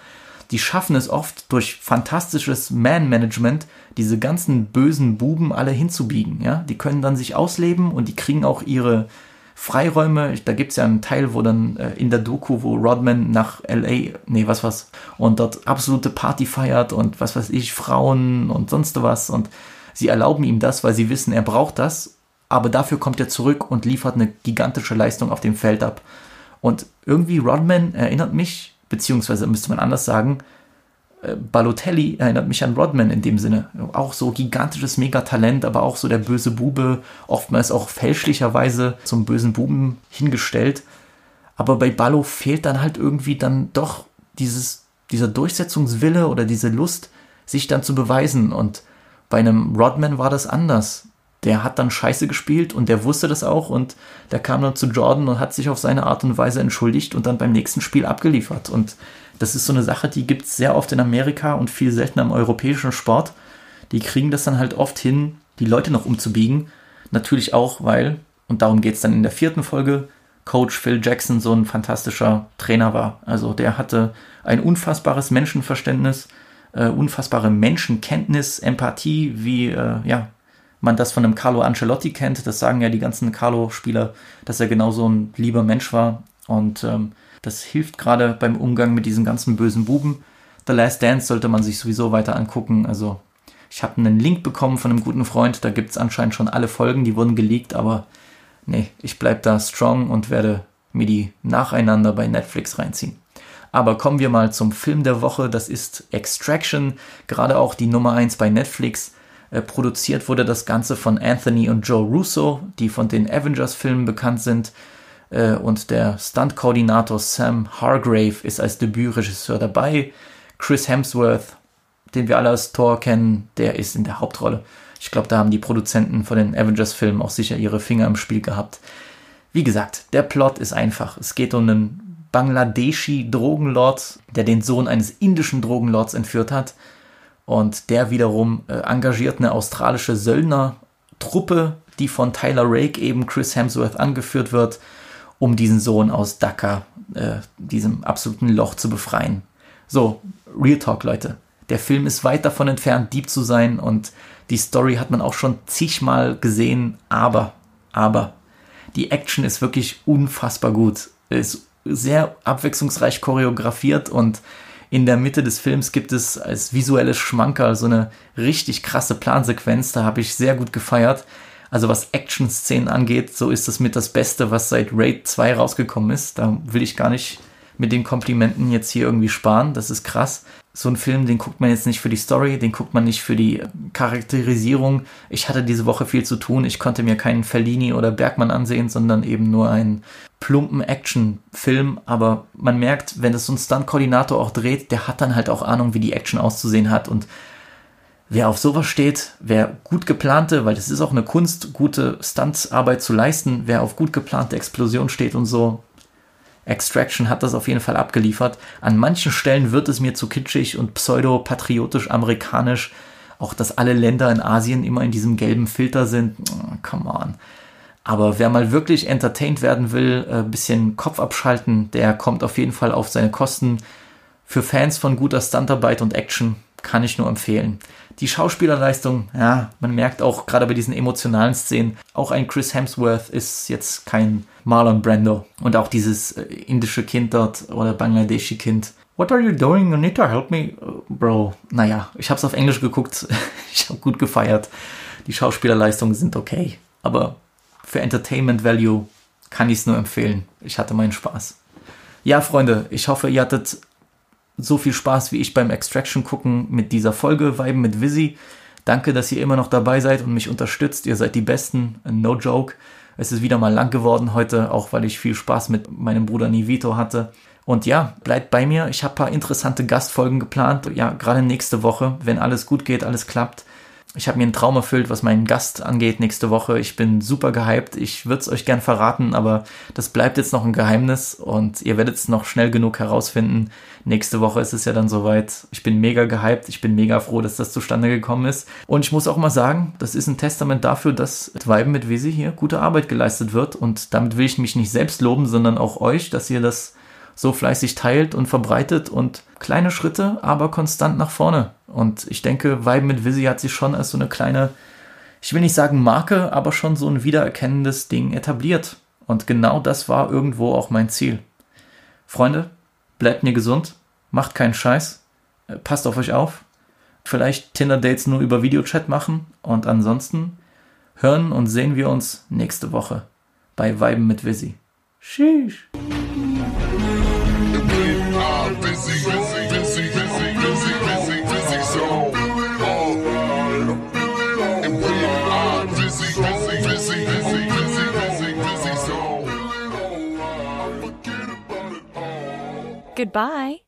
Die schaffen es oft durch fantastisches Man-Management, diese ganzen bösen Buben alle hinzubiegen. Ja? Die können dann sich ausleben und die kriegen auch ihre Freiräume. Da gibt es ja einen Teil, wo dann äh, in der Doku, wo Rodman nach LA, nee, was was, und dort absolute Party feiert und was weiß ich, Frauen und sonst was. Und sie erlauben ihm das, weil sie wissen, er braucht das. Aber dafür kommt er zurück und liefert eine gigantische Leistung auf dem Feld ab. Und irgendwie Rodman erinnert mich, beziehungsweise müsste man anders sagen, äh, Balotelli erinnert mich an Rodman in dem Sinne. Auch so gigantisches Megatalent, aber auch so der böse Bube, oftmals auch fälschlicherweise zum bösen Buben hingestellt. Aber bei Ballo fehlt dann halt irgendwie dann doch dieses, dieser Durchsetzungswille oder diese Lust, sich dann zu beweisen. Und bei einem Rodman war das anders. Der hat dann scheiße gespielt und der wusste das auch und der kam dann zu Jordan und hat sich auf seine Art und Weise entschuldigt und dann beim nächsten Spiel abgeliefert. Und das ist so eine Sache, die gibt es sehr oft in Amerika und viel seltener im europäischen Sport. Die kriegen das dann halt oft hin, die Leute noch umzubiegen. Natürlich auch, weil, und darum geht es dann in der vierten Folge, Coach Phil Jackson so ein fantastischer Trainer war. Also der hatte ein unfassbares Menschenverständnis, äh, unfassbare Menschenkenntnis, Empathie, wie äh, ja, man das von einem Carlo Ancelotti kennt. Das sagen ja die ganzen Carlo-Spieler, dass er genauso ein lieber Mensch war. Und ähm, das hilft gerade beim Umgang mit diesen ganzen bösen Buben. The Last Dance sollte man sich sowieso weiter angucken. Also ich habe einen Link bekommen von einem guten Freund, da gibt es anscheinend schon alle Folgen, die wurden geleakt, aber nee, ich bleibe da strong und werde mir die nacheinander bei Netflix reinziehen. Aber kommen wir mal zum Film der Woche, das ist Extraction, gerade auch die Nummer 1 bei Netflix. Äh, produziert wurde das Ganze von Anthony und Joe Russo, die von den Avengers-Filmen bekannt sind. Äh, und der Stunt-Koordinator Sam Hargrave ist als Debütregisseur dabei. Chris Hemsworth, den wir alle als Thor kennen, der ist in der Hauptrolle. Ich glaube, da haben die Produzenten von den Avengers-Filmen auch sicher ihre Finger im Spiel gehabt. Wie gesagt, der Plot ist einfach. Es geht um einen Bangladeschi Drogenlord, der den Sohn eines indischen Drogenlords entführt hat. Und der wiederum äh, engagiert eine australische Söldnertruppe, die von Tyler Rake, eben Chris Hemsworth, angeführt wird um diesen Sohn aus Dhaka, äh, diesem absoluten Loch zu befreien. So, Real Talk, Leute. Der Film ist weit davon entfernt, Dieb zu sein und die Story hat man auch schon zigmal gesehen, aber, aber, die Action ist wirklich unfassbar gut. Ist sehr abwechslungsreich choreografiert und In der Mitte des Films gibt es als visuelles Schmankerl so eine richtig krasse Plansequenz, da habe ich sehr gut gefeiert. Also was Action-Szenen angeht, so ist das mit das Beste, was seit Raid 2 rausgekommen ist. Da will ich gar nicht mit den Komplimenten jetzt hier irgendwie sparen. Das ist krass. So ein Film, den guckt man jetzt nicht für die Story, den guckt man nicht für die Charakterisierung. Ich hatte diese Woche viel zu tun. Ich konnte mir keinen Fellini oder Bergmann ansehen, sondern eben nur einen plumpen Action-Film. Aber man merkt, wenn es so ein Stunt-Koordinator auch dreht, der hat dann halt auch Ahnung, wie die Action auszusehen hat und Wer auf sowas steht, wer gut geplante, weil es ist auch eine Kunst, gute Stuntsarbeit zu leisten, wer auf gut geplante Explosion steht und so, Extraction hat das auf jeden Fall abgeliefert. An manchen Stellen wird es mir zu kitschig und pseudo-patriotisch amerikanisch. Auch, dass alle Länder in Asien immer in diesem gelben Filter sind. Oh, come on. Aber wer mal wirklich entertained werden will, ein äh, bisschen Kopf abschalten, der kommt auf jeden Fall auf seine Kosten. Für Fans von guter Stuntarbeit und Action kann ich nur empfehlen. Die Schauspielerleistung, ja, man merkt auch gerade bei diesen emotionalen Szenen, auch ein Chris Hemsworth ist jetzt kein Marlon Brando. Und auch dieses äh, indische Kind dort oder Bangladeshi Kind. What are you doing? To help me, Bro. Naja, ich hab's auf Englisch geguckt. ich hab gut gefeiert. Die Schauspielerleistungen sind okay. Aber für Entertainment Value kann ich es nur empfehlen. Ich hatte meinen Spaß. Ja, Freunde, ich hoffe, ihr hattet so viel Spaß wie ich beim Extraction gucken mit dieser Folge Weiben mit Visi. Danke, dass ihr immer noch dabei seid und mich unterstützt. Ihr seid die Besten. No joke. Es ist wieder mal lang geworden heute, auch weil ich viel Spaß mit meinem Bruder Nivito hatte. Und ja, bleibt bei mir. Ich habe paar interessante Gastfolgen geplant. Ja, gerade nächste Woche, wenn alles gut geht, alles klappt, ich habe mir einen Traum erfüllt, was meinen Gast angeht nächste Woche. Ich bin super gehypt. Ich würde es euch gern verraten, aber das bleibt jetzt noch ein Geheimnis und ihr werdet es noch schnell genug herausfinden. Nächste Woche ist es ja dann soweit. Ich bin mega gehypt. Ich bin mega froh, dass das zustande gekommen ist. Und ich muss auch mal sagen, das ist ein Testament dafür, dass Weiben mit Wesi hier gute Arbeit geleistet wird. Und damit will ich mich nicht selbst loben, sondern auch euch, dass ihr das so fleißig teilt und verbreitet und kleine Schritte, aber konstant nach vorne. Und ich denke, Vibe mit Visi hat sich schon als so eine kleine, ich will nicht sagen Marke, aber schon so ein wiedererkennendes Ding etabliert. Und genau das war irgendwo auch mein Ziel. Freunde, bleibt mir gesund, macht keinen Scheiß, äh, passt auf euch auf. Vielleicht Tinder-Dates nur über Videochat machen und ansonsten hören und sehen wir uns nächste Woche bei Weiben mit Visi. Sheesh. Goodbye.